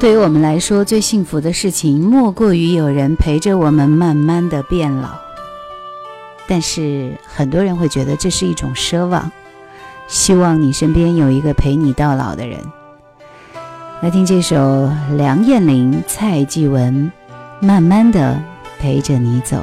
对于我们来说，最幸福的事情莫过于有人陪着我们慢慢的变老。但是很多人会觉得这是一种奢望，希望你身边有一个陪你到老的人。来听这首梁艳玲、蔡继文《慢慢的陪着你走》。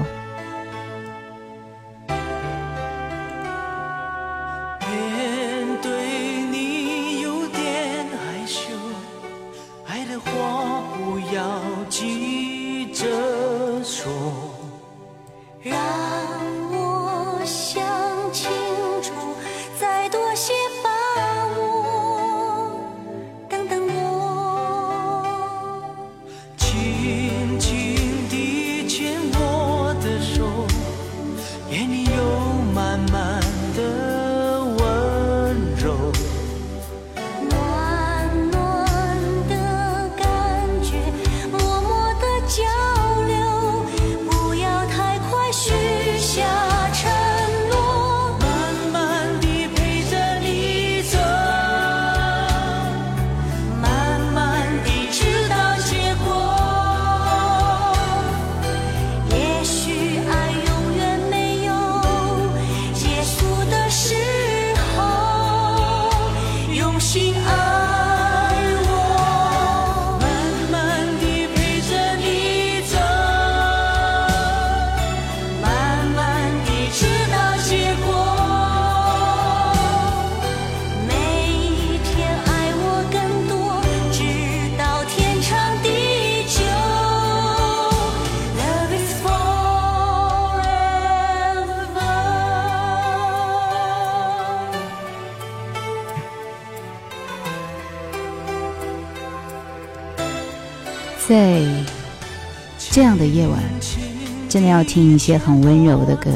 一些很温柔的歌，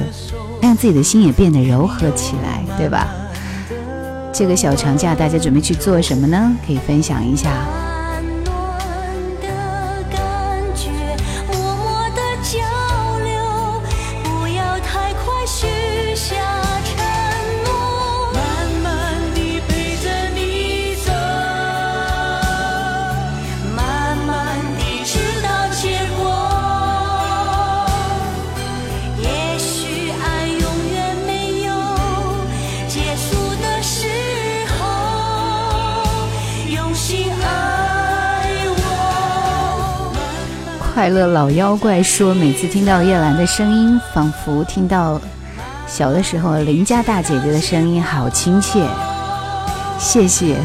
让自己的心也变得柔和起来，对吧？这个小长假，大家准备去做什么呢？可以分享一下。快乐老妖怪说：“每次听到叶兰的声音，仿佛听到小的时候邻家大姐姐的声音，好亲切。”谢谢。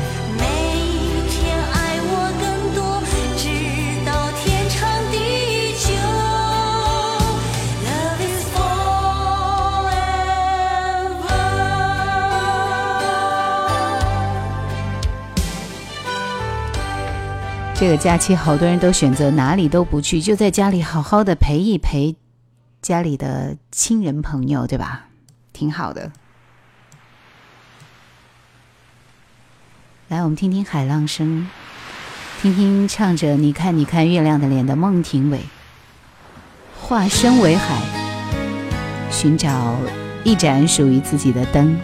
这个假期，好多人都选择哪里都不去，就在家里好好的陪一陪家里的亲人朋友，对吧？挺好的。来，我们听听海浪声，听听唱着“你看，你看月亮的脸”的孟庭苇，化身为海，寻找一盏属于自己的灯。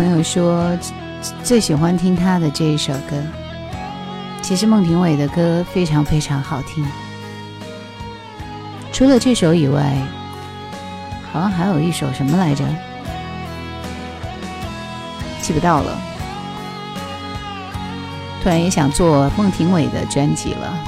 朋友说最喜欢听他的这一首歌，其实孟庭苇的歌非常非常好听。除了这首以外，好像还有一首什么来着？记不到了。突然也想做孟庭苇的专辑了。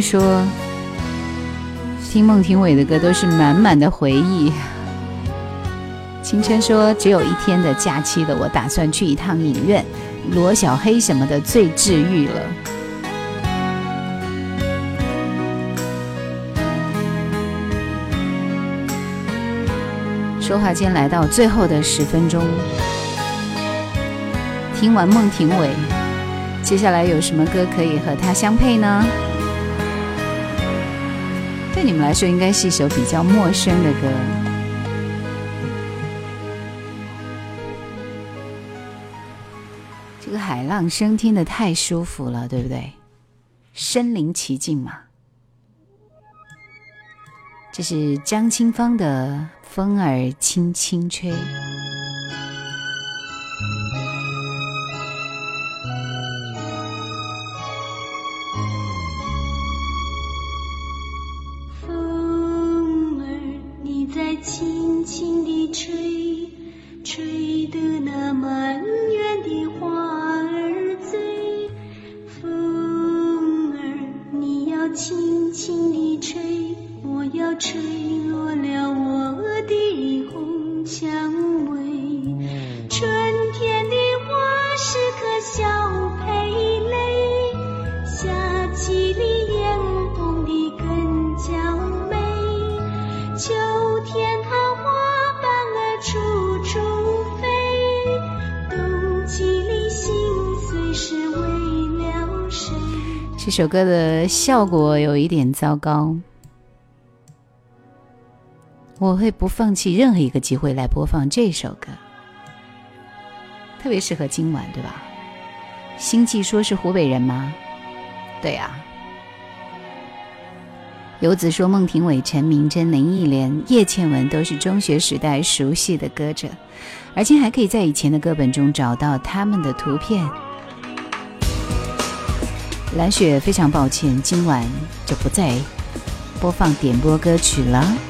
说听孟庭苇的歌都是满满的回忆。青春说只有一天的假期了，我打算去一趟影院，罗小黑什么的最治愈了。说话间来到最后的十分钟，听完孟庭苇。接下来有什么歌可以和他相配呢？对你们来说，应该是一首比较陌生的歌。这个海浪声听的太舒服了，对不对？身临其境嘛。这是张清芳的《风儿轻轻吹》。这首歌的效果有一点糟糕，我会不放弃任何一个机会来播放这首歌，特别适合今晚，对吧？星际说是湖北人吗？对呀、游子说孟庭苇、陈明真、林忆莲、叶倩文都是中学时代熟悉的歌者，而且还可以在以前的歌本中找到他们的图片。蓝雪非常抱歉，今晚就不再播放点播歌曲了。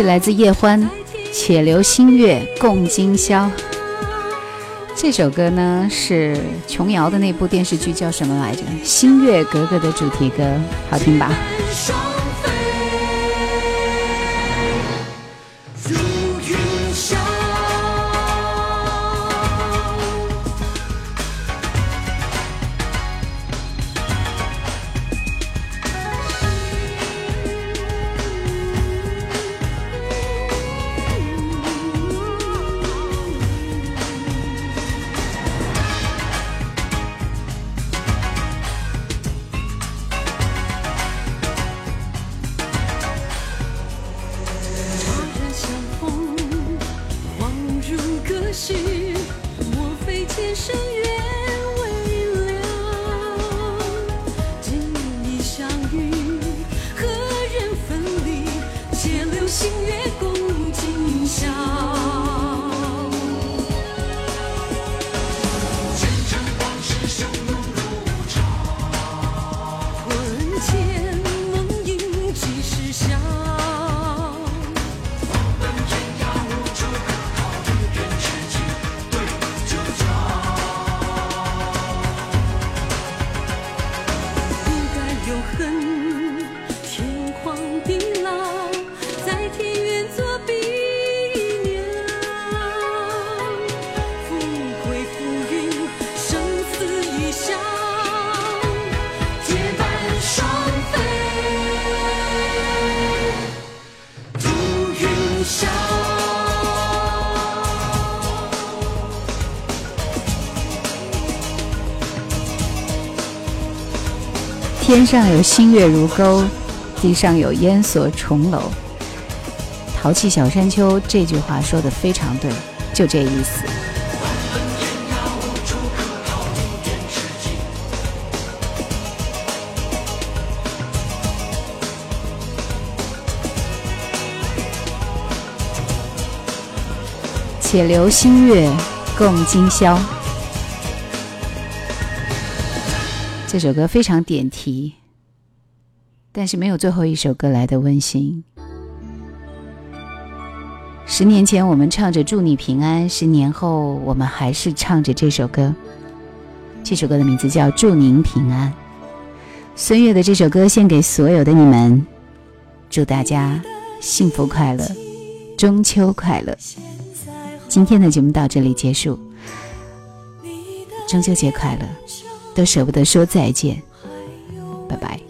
是来自叶欢，《且留星月共今宵》。这首歌呢是琼瑶的那部电视剧叫什么来着？《星月格格》的主题歌，好听吧？天上有星月如钩，地上有烟锁重楼。淘气小山丘这句话说的非常对，就这意思。且留新月共今宵。这首歌非常点题，但是没有最后一首歌来的温馨。十年前我们唱着“祝你平安”，十年后我们还是唱着这首歌。这首歌的名字叫《祝您平安》。孙悦的这首歌献给所有的你们，祝大家幸福快乐，中秋快乐。今天的节目到这里结束，中秋节快乐。都舍不得说再见，拜拜。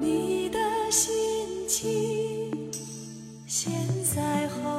你的心情现在好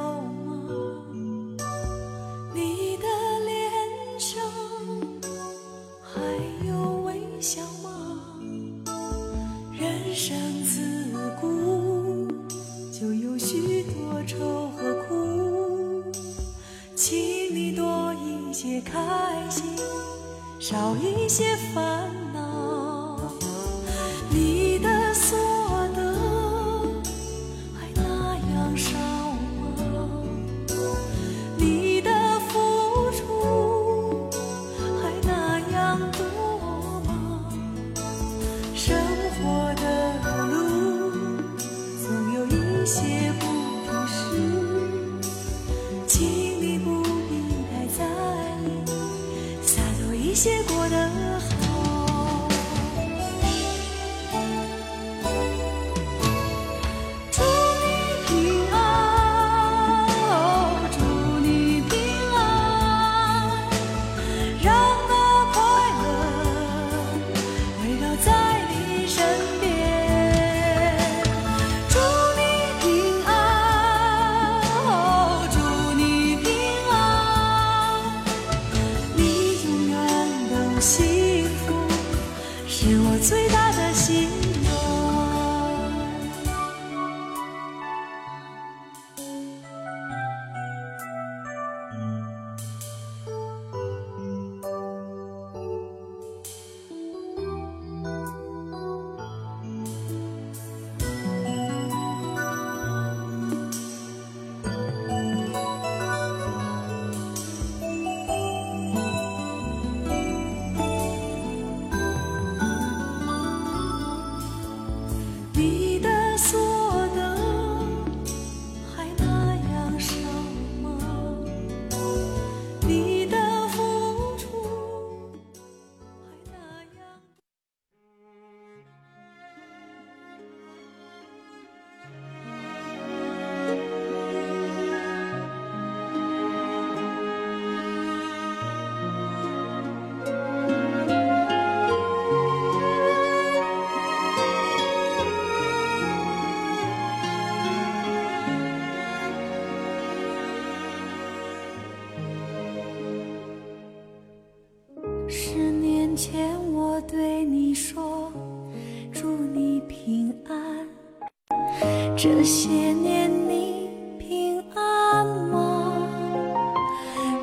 这些年你平安吗？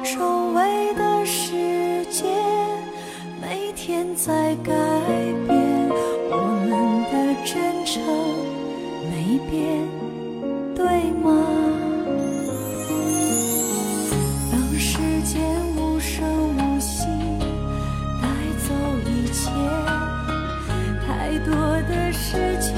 周围的世界每天在改变我们的真诚没变对吗？当时间无声无息带走一切太多的事情